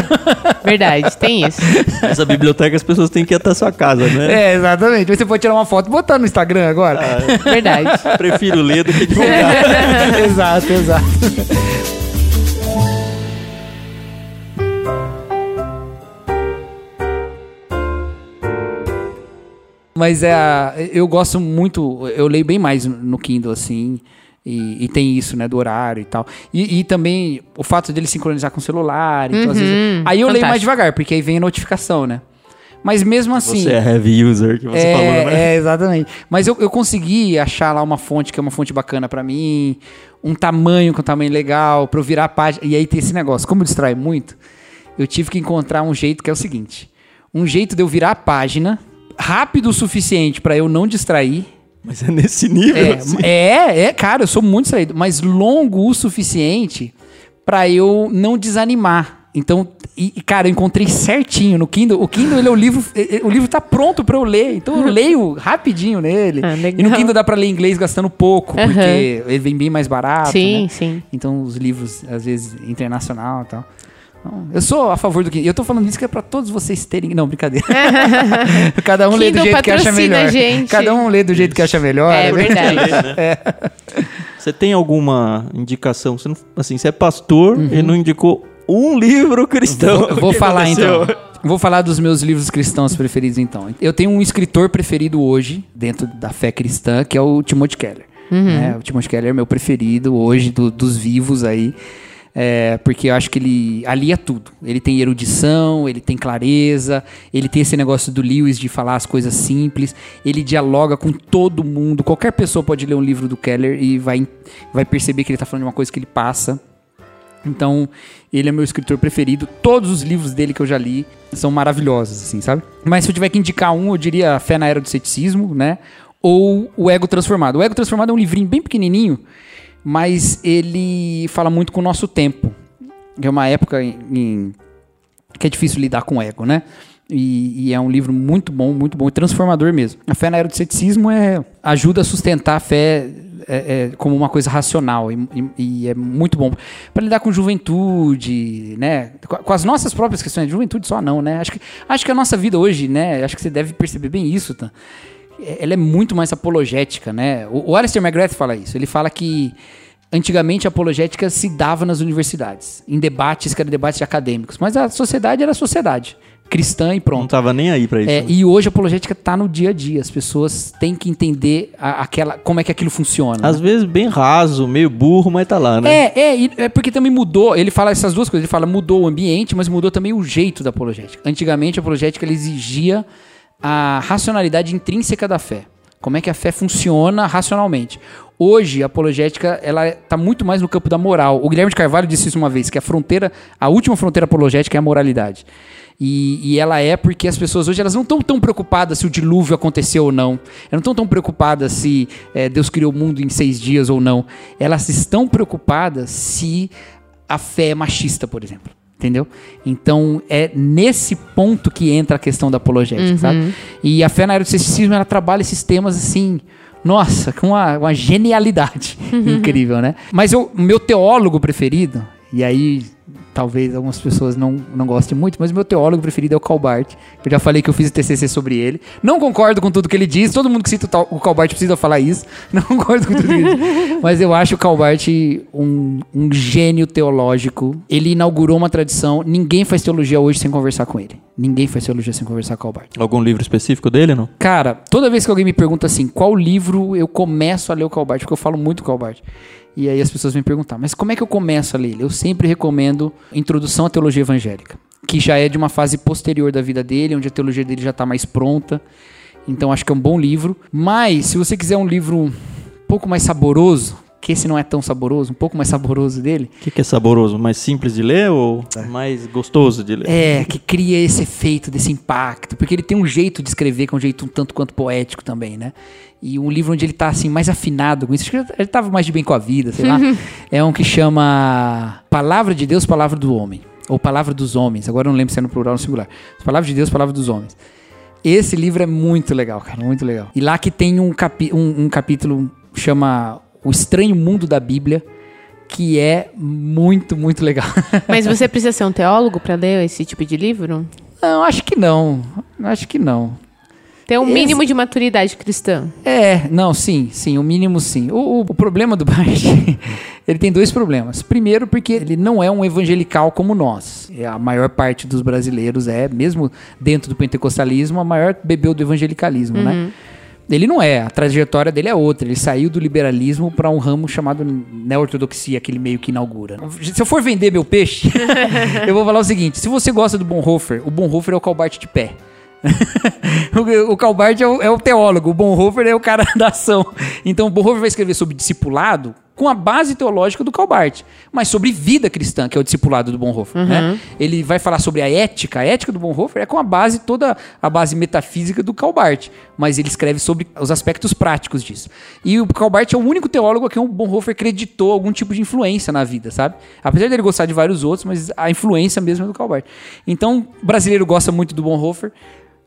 verdade, tem isso. Essa biblioteca as pessoas têm que ir até a sua casa, né? É, exatamente. Mas você pode tirar uma foto e botar no Instagram agora. Verdade. Prefiro ler do que divulgar. exato, exato. Mas é, a- eu gosto muito, eu leio bem mais no Kindle, assim, e, e tem isso, né, do horário e tal. E, e também o fato dele sincronizar com o celular, então às vezes... Uhum, Aí eu leio mais fantástico. devagar, porque aí vem a notificação, né? Mas mesmo assim... Você é heavy user, que você é, falou, né? é, exatamente. Mas eu, eu consegui achar lá uma fonte que é uma fonte bacana pra mim, um tamanho com um tamanho legal, pra eu virar a página. E aí tem esse negócio, como distrai muito, eu tive que encontrar um jeito que é o seguinte: um jeito de eu virar a página rápido o suficiente pra eu não distrair. Mas é nesse nível, É, assim. é, é, cara, eu sou muito distraído, mas longo o suficiente pra eu não desanimar. Então, e, cara, eu encontrei certinho no Kindle. O Kindle, ele é o livro, eh, eh, o livro tá pronto pra eu ler. Então eu leio rapidinho nele. Ah, e no Kindle dá pra ler inglês gastando pouco, Aham. porque ele vem bem mais barato, Sim, né? sim. Então os livros, às vezes, internacional e tal. Então, Eu sou a favor do Kindle. Eu tô falando isso que é pra todos vocês terem. Não, brincadeira. Cada um lê do jeito que acha melhor. gente. Cada um lê do jeito que acha melhor. É né? verdade. Você tem alguma indicação? Você não, assim, você é pastor Uhum. e não indicou um livro cristão. Vou, vou falar aconteceu? então. Vou falar dos meus livros cristãos preferidos então. Eu tenho um escritor preferido hoje, dentro da fé cristã, que é o Timothy Keller. né? O Timothy Keller é meu preferido hoje, do- dos vivos aí. É, porque eu acho que ele alia tudo. Ele tem erudição, ele tem clareza, ele tem esse negócio do Lewis de falar as coisas simples, ele dialoga com todo mundo. Qualquer pessoa pode ler um livro do Keller e vai, vai perceber que ele está falando de uma coisa que ele passa. Então, ele é meu escritor preferido. Todos os livros dele que eu já li são maravilhosos, assim, sabe? Mas se eu tiver que indicar um, eu diria Fé na Era do Ceticismo, né? Ou O Ego Transformado. O Ego Transformado é um livrinho bem pequenininho, mas ele fala muito com o nosso tempo. É uma época em, em- que é difícil lidar com o ego, né? E, e é um livro muito bom, muito bom, e transformador mesmo. A fé na era do ceticismo é, ajuda a sustentar a fé é, é, como uma coisa racional e, e- e é muito bom para lidar com juventude, né? Com, com as nossas próprias questões de juventude só não, né? Acho que, acho que a nossa vida hoje, né? Acho que você deve perceber bem isso, tá? É- Ela é muito mais apologética, né? O, o Alistair McGrath fala isso. Ele fala que antigamente a apologética se dava nas universidades, em debates que eram debates de acadêmicos, mas a sociedade era a sociedade cristã e Não pronto. tava nem aí pra isso. É, e hoje a apologética está no dia a dia. As pessoas têm que entender a- aquela, como é que aquilo funciona. Às vezes bem raso, meio burro, mas tá lá, né? É, é, é porque também mudou. Ele fala essas duas coisas. Ele fala mudou o ambiente, mas mudou também o jeito da apologética. Antigamente a apologética ela exigia a racionalidade intrínseca da fé. Como é que a fé funciona racionalmente. Hoje a apologética ela está muito mais no campo da moral. O Guilherme de Carvalho disse isso uma vez que a fronteira, a última fronteira apologética é a moralidade. E, e ela é porque as pessoas hoje elas não estão tão preocupadas se o dilúvio aconteceu ou não. Elas não estão tão preocupadas se eh, Deus criou o mundo em seis dias ou não. Elas estão preocupadas se a fé é machista, por exemplo. Entendeu? Então é nesse ponto que entra a questão da apologética, sabe? E a fé na era do ceticismo ela trabalha esses temas assim. Nossa, com uma, uma genialidade incrível, né? Mas o meu teólogo preferido, e aí talvez algumas pessoas não, não gostem muito, mas meu teólogo preferido é o Calbart. Eu já falei que eu fiz o TCC sobre ele. Não concordo com tudo que ele diz, todo mundo que cita o Calbart precisa falar isso. Não concordo com tudo que ele diz. Mas eu acho o Calbart um, um gênio teológico. Ele inaugurou uma tradição, ninguém faz teologia hoje sem conversar com ele. Ninguém faz teologia sem conversar com o Calbart. Algum livro específico dele, não? Cara, toda vez que alguém me pergunta assim, qual livro eu começo a ler o Calbart, porque eu falo muito do Calbart. E aí as pessoas vêm perguntar, mas como é que eu começo a ler? Eu sempre recomendo Introdução à Teologia Evangélica, que já é de uma fase posterior da vida dele, onde a teologia dele já está mais pronta. Então acho que é um bom livro. Mas se você quiser um livro um pouco mais saboroso, que esse não é tão saboroso, um pouco mais saboroso dele, O que, que é saboroso? Mais simples de ler ou mais gostoso de ler? é que cria esse efeito, desse impacto, porque ele tem um jeito de escrever que é um jeito um tanto quanto poético também, né? E um livro onde ele tá assim mais afinado com isso, acho que ele tava mais de bem com a vida, sei lá. é um que chama Palavra de Deus, Palavra do Homem, ou Palavra dos Homens. Agora eu não lembro se é no plural ou no singular. Palavra de Deus, Palavra dos Homens. Esse livro é muito legal, cara, muito legal. E lá que tem um, capi um, um capítulo chama O Estranho Mundo da Bíblia, que é muito, muito legal. Mas você precisa ser um teólogo para ler esse tipo de livro? não, acho que não. Acho que não. Tem um Esse- mínimo de maturidade cristã. É, não, sim, sim, o mínimo sim. O, o- o problema do Bart, ele tem dois problemas. Primeiro, porque ele não é um evangelical como nós. É, A maior parte dos brasileiros é, mesmo dentro do pentecostalismo, a maior bebeu do evangelicalismo, né? Ele não é, a trajetória dele é outra. Ele saiu do liberalismo para um ramo chamado neo-ortodoxia, que ele meio que inaugura. Se eu for vender meu peixe, eu vou falar o seguinte: se você gosta do Bonhoeffer, o Bonhoeffer é o Calbart de pé. o, Calbart é é o teólogo, o Bonhoeffer é o cara da ação. Então o Bonhoeffer vai escrever sobre discipulado com a base teológica do Calbart, mas sobre vida cristã, que é o discipulado do Bonhoeffer. Né? Ele vai falar sobre a ética, a ética do Bonhoeffer é com a base, toda a base metafísica do Calbart, mas ele escreve sobre os aspectos práticos disso. E o Calbart é o único teólogo a quem o Bonhoeffer acreditou algum tipo de influência na vida, sabe? Apesar dele gostar de vários outros, mas a influência mesmo é do Calbart. Então, o brasileiro gosta muito do Bonhoeffer,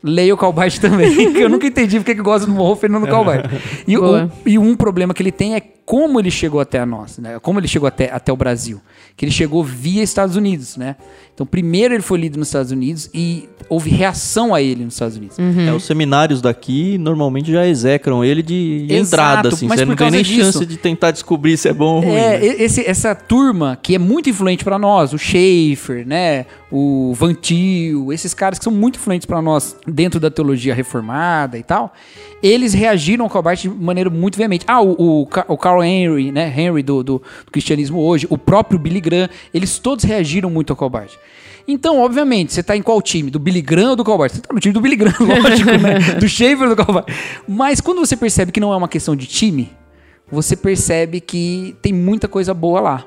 Leia o Calbart também, eu nunca entendi porque que gosta do Bonhoeffer e não do Calbart. E, o- e um problema que ele tem é como ele chegou até a nós, né? Como ele chegou até, até o Brasil. Que ele chegou via Estados Unidos, né? Então, primeiro ele foi lido nos Estados Unidos e houve reação a ele nos Estados Unidos. É, os seminários daqui normalmente já execram ele de Exato, entrada, assim. mas Você não tem nem disso- chance de tentar descobrir se é bom ou ruim. É, né? esse- essa turma que é muito influente pra nós, o Schaefer, né, o Van Til, esses caras que são muito influentes pra nós dentro da teologia reformada e tal, eles reagiram ao Calbart de maneira muito veemente. Ah, o, o, o Carl Henry, né, Henry do, do, do cristianismo hoje, o próprio Billy Graham, eles todos reagiram muito ao Calbart. Então, obviamente, você tá em qual time? Do Billy Graham ou do Calbart? Você tá no time do Billy Graham, lógico, né? Do Schaefer ou do Calbart. Mas quando você percebe que não é uma questão de time, você percebe que tem muita coisa boa lá.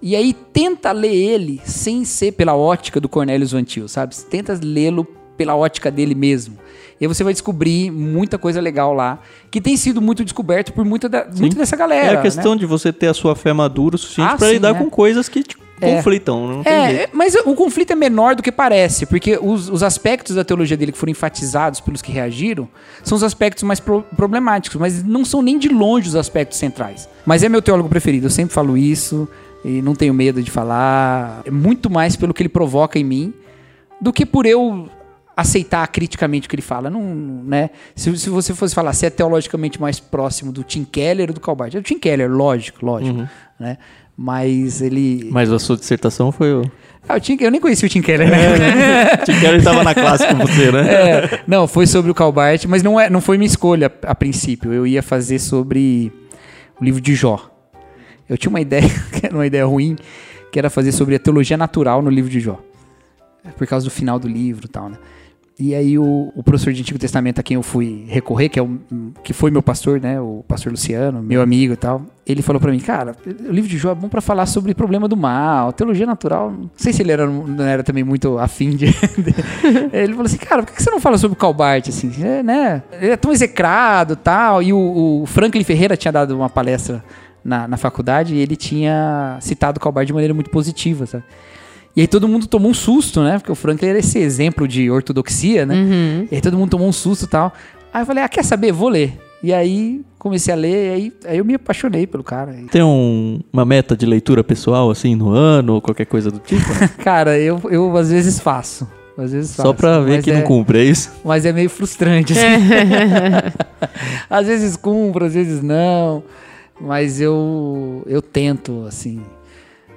E aí tenta ler ele sem ser pela ótica do Cornelius Van Til, sabe? Tenta lê-lo pela ótica dele mesmo. E aí você vai descobrir muita coisa legal lá, que tem sido muito descoberto por muita, da, muita dessa galera. É a questão né? de você ter a sua fé madura o suficiente Ah, pra sim, lidar é. com coisas que te É. conflitam. Não tem É, jeito. mas o conflito é menor do que parece, porque os, os aspectos da teologia dele que foram enfatizados pelos que reagiram são os aspectos mais pro- problemáticos, mas não são nem de longe os aspectos centrais. Mas é meu teólogo preferido, eu sempre falo isso e não tenho medo de falar. É muito mais pelo que ele provoca em mim do que por eu aceitar criticamente o que ele fala. Não, né? se, se você fosse falar se é teologicamente mais próximo do Tim Keller ou do Calbart, é do Tim Keller, lógico, lógico. Né? Mas ele. Mas a sua dissertação foi o. Ah, o Tim, eu nem conheci o Tim Keller, né? Tim Keller tava na classe com você, né? É, não, foi sobre o Calbart, mas não, é, não foi minha escolha a princípio. Eu ia fazer sobre o livro de Jó. Eu tinha uma ideia, que era uma ideia ruim, que era fazer sobre a teologia natural no livro de Jó. Por causa do final do livro e tal, né? E aí o, o professor de Antigo Testamento a quem eu fui recorrer, que, é o, que foi meu pastor, né? O pastor Luciano, meu amigo e tal. Ele falou pra mim, cara, o livro de Jó é bom pra falar sobre problema do mal, teologia natural. Não sei se ele era, não era também muito afim de... ele falou assim, cara, por que você não fala sobre o Calbart, assim? É, né? Ele é tão execrado tal. E o, o Franklin Ferreira tinha dado uma palestra na, na faculdade e ele tinha citado o Calbart de maneira muito positiva, sabe? E aí todo mundo tomou um susto, né? Porque o Franklin era esse exemplo de ortodoxia, né? E aí todo mundo tomou um susto e tal. Aí eu falei, ah, quer saber? Vou ler. E aí comecei a ler, e aí, aí eu me apaixonei pelo cara. Tem um- uma meta de leitura pessoal, assim, no ano, ou qualquer coisa do tipo? né? Cara, eu, eu às vezes faço. Às vezes faço. Só pra ver que é, não cumpre, é isso? Mas é meio frustrante, assim. às vezes cumpro, às vezes não. Mas eu, eu tento, assim.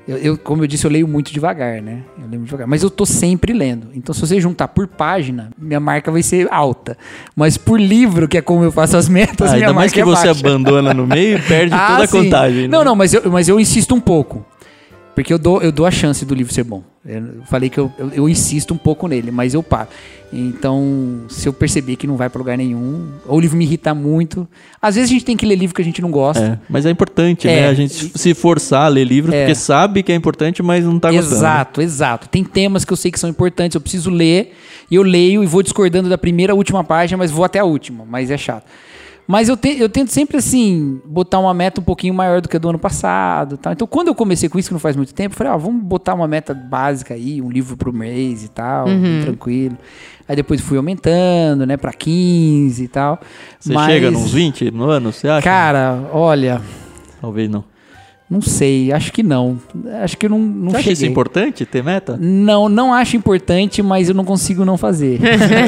Eu, eu, como eu disse, eu leio muito devagar, né? Eu leio muito devagar. Mas eu tô sempre lendo. Então, se você juntar por página, minha marca vai ser alta. Mas por livro, que é como eu faço as metas, Ah, minha ainda mais que é você baixa. abandona no meio e perde Ah, toda a sim. contagem. né? Não, não, mas eu, mas eu insisto um pouco. Porque eu dou, eu dou a chance do livro ser bom. Eu falei que eu, eu, eu insisto um pouco nele, mas eu paro. Então, se eu perceber que não vai pra lugar nenhum, ou o livro me irrita muito. Às vezes a gente tem que ler livro que a gente não gosta. É, mas é importante, É. né? A gente se forçar a ler livro, É. porque sabe que é importante, mas não tá gostando. Exato, exato. Tem temas que eu sei que são importantes, eu preciso ler, e eu leio e vou discordando da primeira à última página, mas vou até a última, mas é chato. Mas eu, te- eu tento sempre, assim, botar uma meta um pouquinho maior do que a do ano passado. Tal. Então, quando eu comecei com isso, que não faz muito tempo, eu falei, ó, vamos botar uma meta básica aí, um livro por mês e tal, bem tranquilo. Aí depois fui aumentando, né, pra 15 e tal. Você Mas, chega nos 20 no ano, você acha? Cara, olha, Talvez não. Não sei, acho que não. Acho que eu não, não Você acha cheguei. isso importante, ter meta? Não, não acho importante, mas eu não consigo não fazer.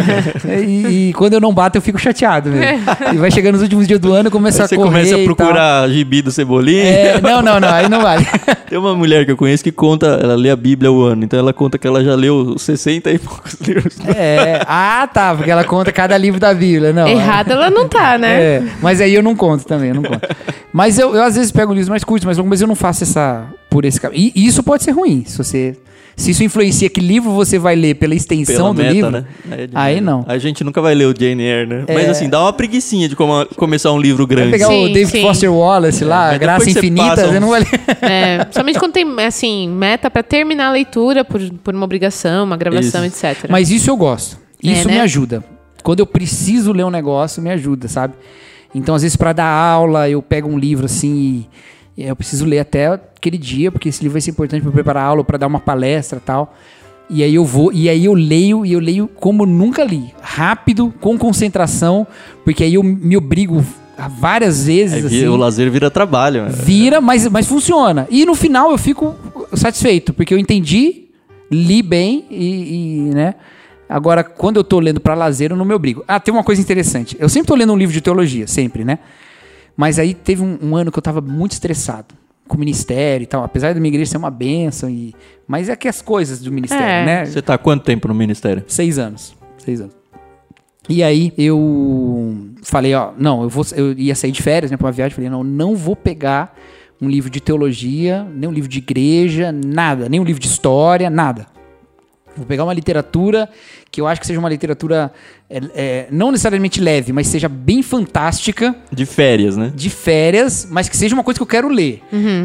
e, e quando eu não bato, eu fico chateado mesmo. E vai chegando nos últimos dias do ano, eu começo Aí a você correr começa a procurar gibi do Cebolinha. É, não, não, não, aí não vale. Tem uma mulher que eu conheço que conta, ela lê a Bíblia o ano, então ela conta que ela já leu 60 e poucos livros. É, ah, tá, porque ela conta cada livro da Bíblia. Não, Errada ela não tá, né? É, mas aí eu não conto também, eu não conto. Mas eu, eu às vezes pego livros mais curtos, mais longos, mas eu não faço essa por esse caminho. E isso pode ser ruim, se você se isso influencia que livro você vai ler pela extensão Pela do meta, livro. né? é Aí demais. não. A gente nunca vai ler o Jane Eyre, né? É. Mas assim, dá uma preguicinha de como- começar um livro Vai grande. pegar o Sim, David sim. Foster Wallace lá, mas Graça você Infinita, passa você não vai ler. É, somente quando tem, assim, meta pra terminar a leitura por, por uma obrigação, uma gravação, etc. Mas isso eu gosto. É, Isso né? me ajuda. Quando eu preciso ler um negócio, me ajuda, sabe? Então, às vezes, para dar aula, eu pego um livro assim e eu preciso ler até aquele dia, porque esse livro vai ser importante para preparar a aula, para dar uma palestra e tal. E aí eu vou, e aí eu leio, e eu leio como nunca li. Rápido, com concentração, porque aí eu me obrigo várias vezes. vi- assim, O lazer vira trabalho. né? Vira, mas, mas funciona. E no final eu fico satisfeito, porque eu entendi, li bem e, e, né? Agora, quando eu tô lendo pra lazer, eu não me obrigo. Ah, tem uma coisa interessante. Eu sempre tô lendo um livro de teologia, sempre, né? Mas aí teve um, um ano que eu tava muito estressado com o ministério e tal. Apesar da minha igreja ser uma benção, e... mas é que as coisas do ministério, É. né? Você tá há quanto tempo no ministério? Seis anos. Seis anos. E aí eu falei, ó, não, eu vou, eu ia sair de férias, né, pra uma viagem, falei, não, não vou pegar um livro de teologia, nem um livro de igreja, nada, nem um livro de história, nada. Vou pegar uma literatura que eu acho que seja uma literatura é, é, não necessariamente leve, mas seja bem fantástica, De férias, né? de férias, mas que seja uma coisa que eu quero ler.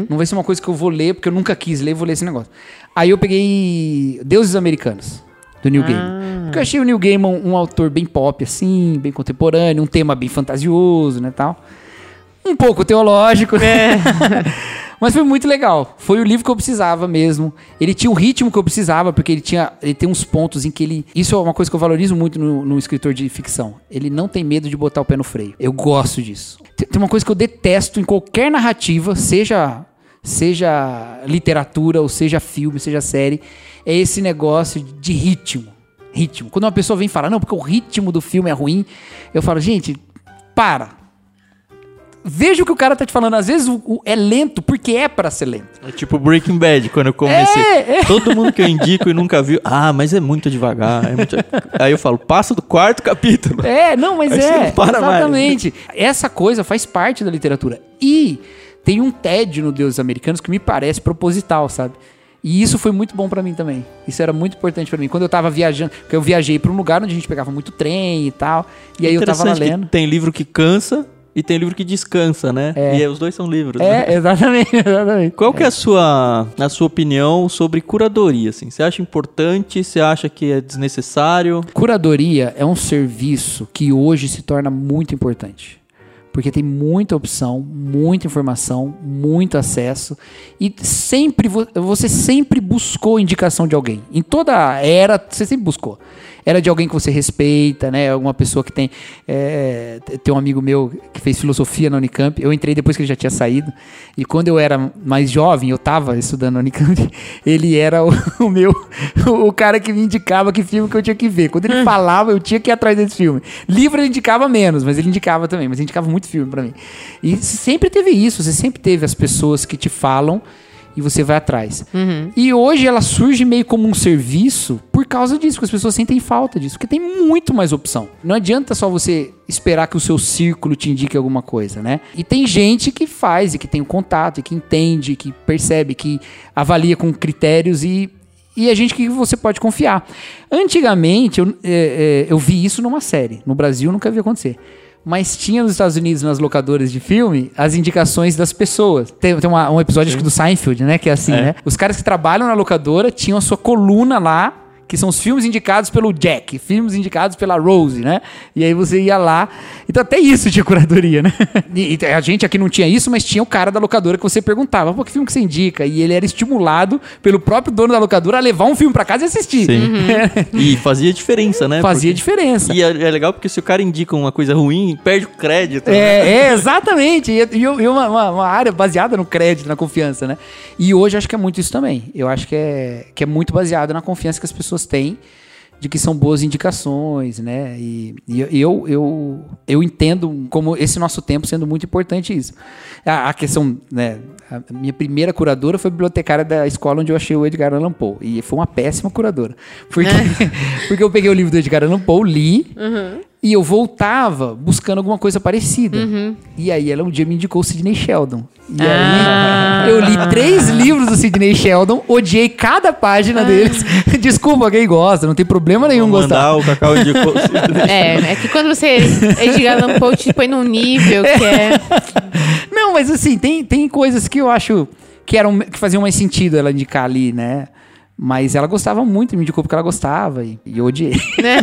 Não vai ser uma coisa que eu vou ler porque eu nunca quis ler, vou ler esse negócio. Aí eu peguei Deuses Americanos, do Neil Gaiman. Porque eu achei o Neil Gaiman um autor bem pop, assim, bem contemporâneo, um tema bem fantasioso, né, tal. Um pouco teológico, né? Mas foi muito legal. Foi o livro que eu precisava mesmo. Ele tinha o ritmo que eu precisava, porque ele tinha. Ele tem uns pontos em que ele. Isso é uma coisa que eu valorizo muito no, no escritor de ficção. Ele não tem medo de botar o pé no freio. Eu gosto disso. Tem, tem uma coisa que eu detesto em qualquer narrativa, seja. Seja literatura, ou seja filme, seja série, é esse negócio de ritmo. Ritmo. Quando uma pessoa vem falar, não, porque o ritmo do filme é ruim, eu falo, gente, para. Veja o que o cara tá te falando. Às vezes o- o- é lento porque é pra ser lento. É tipo Breaking Bad, quando eu comecei. É, é. Todo mundo que eu indico e nunca viu. Ah, mas é muito devagar. é muito- Aí eu falo, passa do quarto capítulo. É, não, mas Aí é. não para mais. exatamente. Essa coisa faz parte da literatura. E tem um TED no Deuses Americanos que me parece proposital, sabe? E isso foi muito bom pra mim também. Isso era muito importante pra mim. Quando eu tava viajando, porque eu viajei pra um lugar onde a gente pegava muito trem e tal, e aí eu tava lá lendo. Tem livro que cansa e tem livro que descansa, né? É. E os dois são livros. né? É, exatamente, exatamente. Qual que é a sua, a sua opinião sobre curadoria? Assim? Você acha importante? Você acha que é desnecessário? Curadoria é um serviço que hoje se torna muito importante. Porque tem muita opção, muita informação, muito acesso e sempre vo- você sempre buscou indicação de alguém. Em toda a era você sempre buscou. Era de alguém que você respeita, né? Alguma pessoa que tem é, tem um amigo meu que fez filosofia na Unicamp. Eu entrei depois que ele já tinha saído e quando eu era mais jovem, eu estava estudando na Unicamp. Ele era o, o meu o cara que me indicava que filme que eu tinha que ver. Quando ele falava, eu tinha que ir atrás desse filme. Livro ele indicava menos, mas ele indicava também, mas ele indicava muito filme pra mim. E sempre teve isso, você sempre teve as pessoas que te falam e você vai atrás. E hoje ela surge meio como um serviço causa disso, porque as pessoas sentem falta disso, porque tem muito mais opção. Não adianta só você esperar que o seu círculo te indique alguma coisa, né? E tem gente que faz, e que tem o contato, e que entende, que percebe, que avalia com critérios e e é gente que você pode confiar. Antigamente, eu, é, é, eu vi isso numa série. No Brasil, nunca vi acontecer. Mas tinha nos Estados Unidos, nas locadoras de filme, as indicações das pessoas. Tem, tem uma- um episódio acho que do Seinfeld, né? Que é assim, né? Os caras que trabalham na locadora tinham a sua coluna lá, que são os filmes indicados pelo Jack, filmes indicados pela Rose, né? E aí você ia lá. Então até isso tinha curadoria, né? E, e a gente aqui não tinha isso, mas tinha o cara da locadora que você perguntava, pô, que filme que você indica? E ele era estimulado pelo próprio dono da locadora a levar um filme pra casa e assistir. Sim. E fazia diferença, né? Fazia Porque- diferença. E é, é legal porque se o cara indica uma coisa ruim, perde o crédito. né? É, é, exatamente. E, e uma, uma- uma área baseada no crédito, na confiança, né? E hoje acho que é muito isso também. Eu acho que é, que é muito baseado na confiança que as pessoas têm de que são boas indicações, né? E, e eu, eu, eu entendo como esse nosso tempo sendo muito importante isso. A, a questão, né? A minha primeira curadora foi bibliotecária da escola onde eu achei o Edgar Allan Poe. E foi uma péssima curadora. Porque, porque eu peguei o livro do Edgar Allan Poe, li, e eu voltava buscando alguma coisa parecida. E aí ela um dia me indicou o Sidney Sheldon. E Ah. aí eu li três livros do Sidney Sheldon, odiei cada página deles. Desculpa quem gosta, não tem problema nenhum Vou gostar. mandar o Cacau indicou. É, é que quando você Edgar Allan Poe te põe num nível que é... Não, mas assim, tem, tem coisas que eu acho que eram que faziam mais sentido ela indicar ali, né? Mas ela gostava muito, me indicou porque ela gostava e, e eu odiei. né?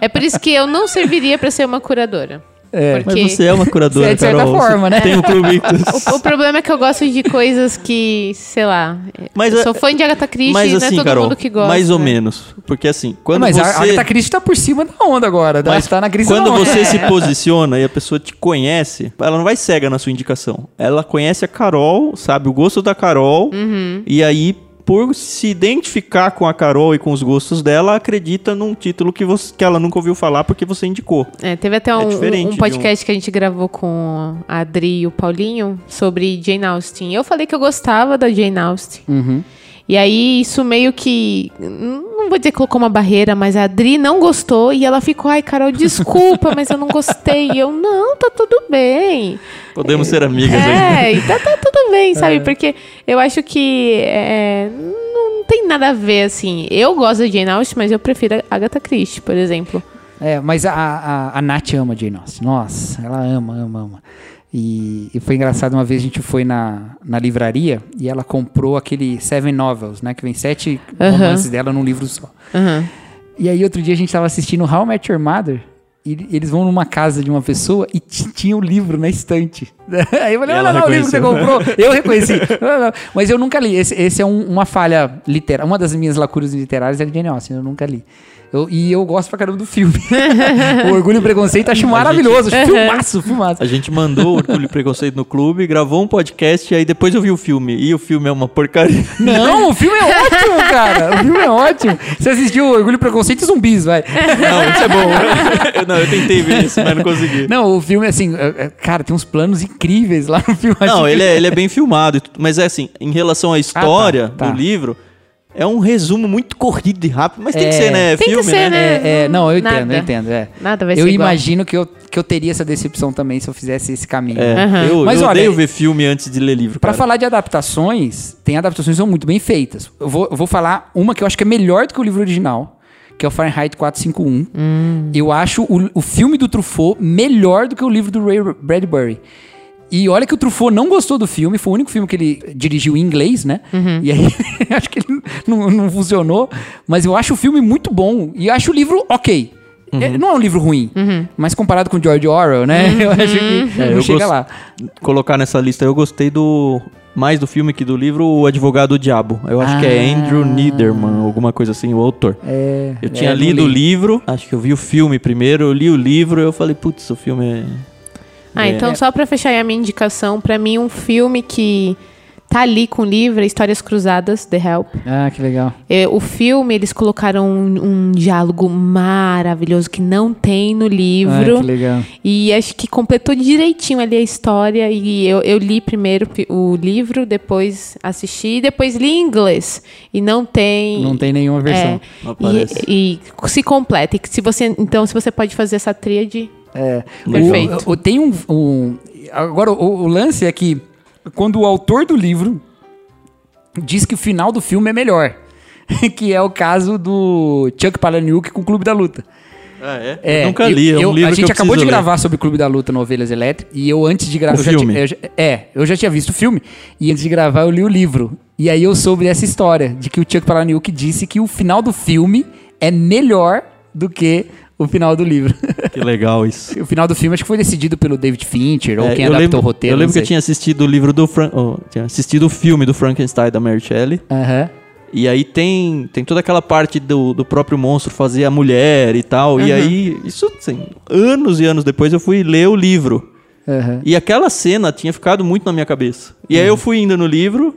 É por isso que eu não serviria pra ser uma curadora. É, Porque Mas você é uma curadora, Você é de certa Carol. forma, né? Tem Ictus. o, o problema é que eu gosto de coisas que, sei lá. Mas, eu é- sou fã de Agatha Christie, Mas não assim, é todo Carol, mundo que gosta. mais ou né? menos. Porque assim, quando mas você... a Agatha Christie tá por cima da onda agora, Mas tá na crise quando da onda. você se posiciona e a pessoa te conhece, ela não vai cega na sua indicação. Ela conhece a Carol, sabe o gosto da Carol, Uhum. e aí, por se identificar com a Carol e com os gostos dela, acredita num título que, você, que ela nunca ouviu falar porque você indicou. É, teve até É um, diferente um podcast que a gente gravou com a Adri e o Paulinho sobre Jane Austen. Eu falei que eu gostava da Jane Austen. Uhum. E aí, isso meio que. Não vou dizer que colocou uma barreira, mas a Adri não gostou e ela ficou, ai, Carol, desculpa, mas eu não gostei. E eu, não, tá tudo bem. Podemos ser amigas. É, e tá, tá tudo bem, sabe? Porque eu acho que é, não tem nada a ver, assim. Eu gosto da Jane Austen, mas eu prefiro a Agatha Christie, por exemplo. É, mas a, a, a Nath ama Jane Austen. Nossa, ela ama, ama, ama. E, e foi engraçado, uma vez a gente foi na, na livraria e ela comprou aquele Seven Novels, né? Que vem sete romances dela num livro só. E aí outro dia a gente tava assistindo How I Met Your Mother e eles vão numa casa de uma pessoa e ti- tinha o livro na estante. Aí eu falei, olha ela lá o livro que você comprou. Eu reconheci. Mas eu nunca li. Esse, esse é um- uma falha literária. Uma das minhas lacunas literárias é de Jane Austen, eu nunca li. Eu- e eu gosto pra caramba do filme. o Orgulho e Preconceito acho maravilhoso. Acho filmaço, filmaço. A gente mandou o Orgulho e Preconceito no clube, gravou um podcast e aí depois eu vi o filme. E o filme é uma porcaria. Não, o filme é ótimo, cara. O filme é ótimo. Você assistiu Orgulho e Preconceito e Zumbis, vai. Não, isso é bom. Eu- não, eu tentei ver isso, mas não consegui. Não, o filme, assim, é- é- cara, tem uns planos incríveis lá no filme. Não, ele é, ele é bem filmado, mas é assim, em relação à história tá, tá. do livro, é um resumo muito corrido e rápido, mas tem que É. ser, né? Tem que Filme, ser, né? É, é, não, eu Nada. entendo, eu entendo. É. Nada vai eu ser igual. imagino que eu, que eu teria essa decepção também se eu fizesse esse caminho. É, Aham. eu, Mas eu olha, odeio ver filme antes de ler livro, Pra cara. falar de adaptações, tem adaptações que são muito bem feitas. Eu vou, eu vou falar uma que eu acho que é melhor do que o livro original, que é o Fahrenheit 451. Eu acho o, o filme do Truffaut melhor do que o livro do Ray Bradbury. E olha que o Truffaut não gostou do filme, foi o único filme que ele dirigiu em inglês, né? E aí, acho que ele não, não funcionou. Mas eu acho o filme muito bom. E acho o livro ok. É, Não é um livro ruim, mas comparado com George Orwell, né? Eu acho que É, não eu chega lá. Colocar nessa lista, eu gostei do mais do filme que do livro O Advogado do Diabo. Eu acho que é Ah. Andrew Niederman, alguma coisa assim, o autor. É, Eu tinha é, lido o li. livro, acho que eu vi o filme primeiro, eu li o livro e eu falei, putz, o filme é... Ah, é- então só pra fechar aí a minha indicação, pra mim um filme que tá ali com o livro, é Histórias Cruzadas, The Help. Ah, que legal. É, o filme, eles colocaram um, um diálogo maravilhoso que não tem no livro. Ah, que legal. E acho que completou direitinho ali a história. E eu, eu li primeiro o livro, depois assisti, depois li em inglês. E não tem. Não tem nenhuma versão. Não É, aparece. e, e se completa. E se você, então, se você pode fazer essa tríade. É. Perfeito. O, o- tem um, um- Agora, o, o lance é que quando o autor do livro diz que o final do filme é melhor. que é o caso do Chuck Palahniuk com o Clube da Luta. Ah, é? É, Eu nunca eu- li, é um eu- livro A gente que eu acabou de ler. gravar sobre o Clube da Luta no Ovelhas Elétricas e eu antes de gravar... É, eu já tinha visto o filme e antes de gravar eu li o livro. E aí eu soube dessa história, de que o Chuck Palahniuk disse que o final do filme é melhor do que o final do livro. Que legal isso. o final do filme acho que foi decidido pelo David Fincher ou É, quem adaptou lembro, o roteiro. Eu lembro que eu tinha assistido o livro do Fran... oh, tinha assistido o filme do Frankenstein da Mary Shelley. Aham. E aí tem, tem toda aquela parte do, do próprio monstro fazer a mulher e tal. E aí, isso assim, anos e anos depois eu fui ler o livro. aham. E aquela cena tinha ficado muito na minha cabeça. E aí eu fui indo no livro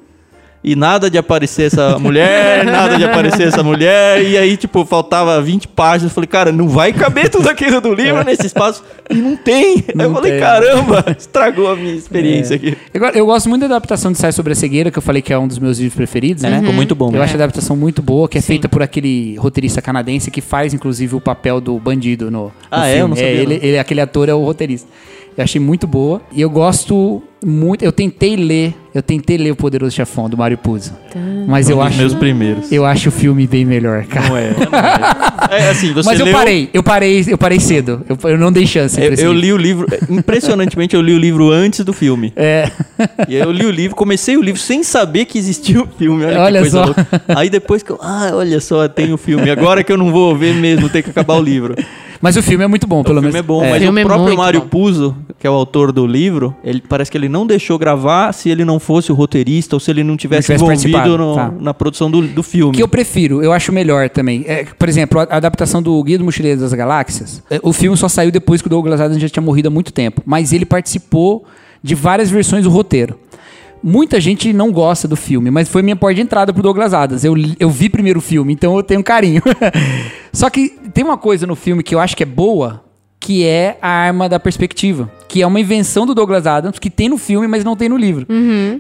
e nada de aparecer essa mulher, nada de aparecer essa mulher. E aí, tipo, faltava 20 páginas. Eu falei, cara, não vai caber tudo aquilo do livro nesse espaço. E não tem. aí Não eu falei, tem. caramba, estragou a minha experiência aqui. Eu, eu gosto muito da adaptação de Sai Sobre a Cegueira, que eu falei que é um dos meus livros preferidos, né? Ficou muito bom. Eu né? acho a adaptação muito boa, que é Sim. feita por aquele roteirista canadense que faz, inclusive, o papel do bandido no, no Ah, é? filme. Eu não sabia, ele, não. ele- aquele ator é o roteirista. Eu achei muito boa. E eu gosto muito. Eu tentei ler, eu tentei ler O Poderoso Chefão, do Mário Puzo. Mas eu Um acho. meus primeiros. Eu acho o filme bem melhor, cara. Não é. não é. É, assim, você Mas eu leu- parei, eu parei, eu parei cedo. Eu, eu não dei chance. Eu, eu li o livro, impressionantemente, eu li o livro antes do filme. É. E aí eu li o livro, comecei o livro sem saber que existia o filme. Olha, Olha que coisa só. louca. Aí depois que eu. Ah, olha só, tem o filme. Agora que eu não vou ver mesmo, tem que acabar o livro. Mas o filme é muito bom, pelo o filme menos. é bom, É. mas O o é próprio muito Mário. Puzo, que é o autor do livro, ele parece que ele não deixou gravar se ele não fosse o roteirista ou se ele não tivesse, tivesse envolvido no- tá. na produção do, do filme. que eu prefiro, eu acho melhor também. É, por exemplo, a adaptação do Guia do Mochileiro das Galáxias, é, o filme só saiu depois que o Douglas Adams já tinha morrido há muito tempo. Mas ele participou de várias versões do roteiro. Muita gente não gosta do filme, mas foi minha porta de entrada pro Douglas Adams. Eu, eu vi primeiro o filme, então eu tenho carinho. Só que tem uma coisa no filme que eu acho que é boa, que é a arma da perspectiva. Que é uma invenção do Douglas Adams, que tem no filme, mas não tem no livro.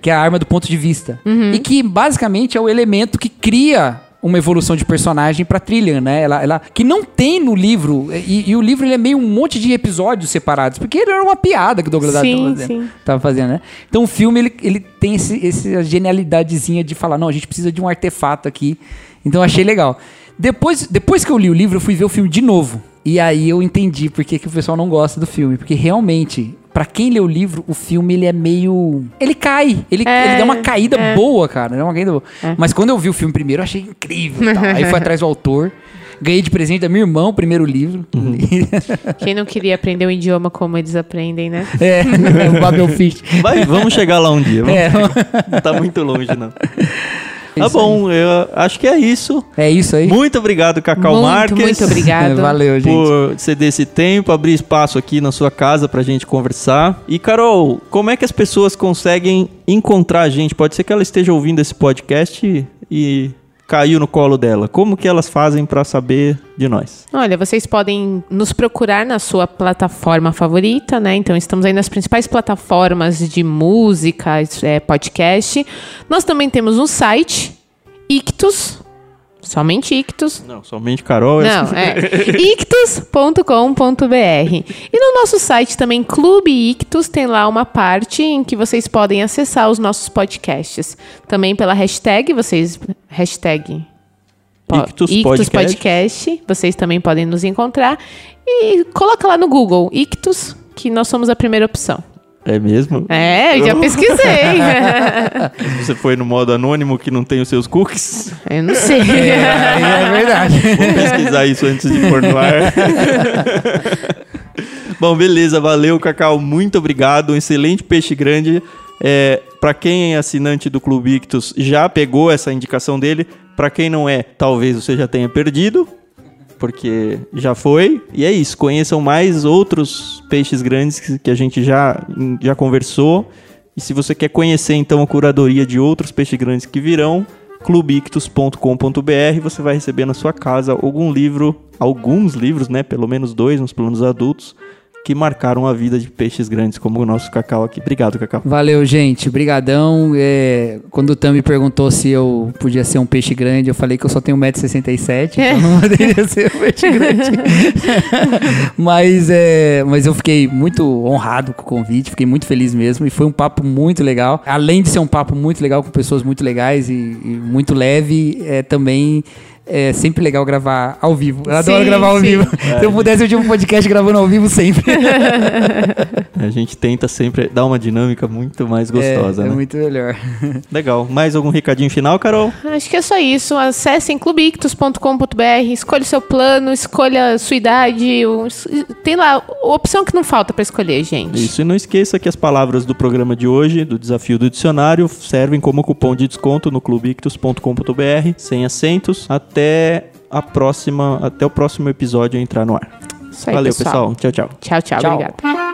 Que é a arma do ponto de vista. E que basicamente é o elemento que cria uma evolução de personagem pra trilha, né? Ela, ela- que não tem no livro. E, e o livro ele é meio um monte de episódios separados. Porque ele era uma piada que o Douglas Sim, Adams tava fazendo, sim. tava fazendo, né? Então o filme ele, ele tem esse, essa genialidadezinha de falar: não, a gente precisa de um artefato aqui. Então achei legal. Depois, depois que eu li o livro, eu fui ver o filme de novo. E aí eu entendi por que, que o pessoal não gosta do filme. Porque realmente, pra quem lê o livro, o filme ele é meio. Ele cai. Ele, É, ele dá uma caída é. boa, cara. Dá uma caída boa. Mas quando eu vi o filme primeiro, eu achei incrível. tal. Aí fui atrás do autor. Ganhei de presente da minha irmã o primeiro livro. Quem não queria aprender um idioma como eles aprendem, né? é, o Babel Fish. Vai, vamos chegar lá um dia. Vamos- É, Não tá muito longe, não. Tá bom, eu acho que é isso. é isso aí. Muito obrigado, Cacau muito, Marques. muito obrigado. Valeu, gente. por ceder esse tempo, abrir espaço aqui na sua casa pra gente conversar. E Carol, como é que as pessoas conseguem encontrar a gente? Pode ser que ela esteja ouvindo esse podcast e caiu no colo dela. Como que elas fazem pra saber de nós? Olha, vocês podem nos procurar na sua plataforma favorita, né? Então, estamos aí nas principais plataformas de música, é, podcast. Nós também temos um site, Ictus, somente Ictus. Não, somente Carol. Não, é ictus.com.br. E no nosso site também, Clube Ictus, tem lá uma parte em que vocês podem acessar os nossos podcasts. Também pela hashtag, vocês. Hashtag. Ictus Ictus Podcast. Podcast. Vocês também podem nos encontrar. E coloca lá no Google, Ictus, que nós somos a primeira opção. É mesmo? É, eu já pesquisei. Se você foi no modo anônimo que não tem os seus cookies, eu não sei. É, é verdade. vou pesquisar isso antes de pôr no ar. Bom, beleza, valeu, Cacau. Muito obrigado. Um excelente peixe grande. É, para quem é assinante do Clube Ictus, já pegou essa indicação dele. Para quem não é, talvez você já tenha perdido, porque já foi. E é isso. Conheçam mais outros peixes grandes que, a gente já, já conversou. E se você quer conhecer então a curadoria de outros peixes grandes que virão, clubictus.com.br, você vai receber na sua casa algum livro, alguns livros, né, pelo menos dois nos planos adultos, que marcaram a vida de peixes grandes como o nosso Cacau aqui. Obrigado, Cacau. Valeu, gente. Brigadão. É, quando o Tam me perguntou se eu podia ser um peixe grande, eu falei que eu só tenho 1,67m, então não poderia ser um peixe grande. mas, é, mas eu fiquei muito honrado com o convite, fiquei muito feliz mesmo. E foi um papo muito legal. Além de ser um papo muito legal com pessoas muito legais e, e muito leve, é também é sempre legal gravar ao vivo. Eu adoro Sim, gravar ao sim. vivo. Se eu pudesse, eu tinha um podcast gravando ao vivo sempre. A gente tenta sempre dar uma dinâmica muito mais gostosa, é, é né? muito melhor. Legal. Mais algum recadinho final, Carol? Acho que é só isso. Acessem clubictus.com.br, escolha o seu plano, escolha a sua idade. Tem lá a opção que não falta pra escolher, gente. Isso, e não esqueça que as palavras do programa de hoje, do desafio do dicionário, servem como cupom de desconto no clubictus.com.br, sem acentos, até a próxima, até o próximo episódio entrar no ar. Isso aí, Valeu, pessoal. Tchau, tchau. Tchau, tchau. Tchau. Obrigada.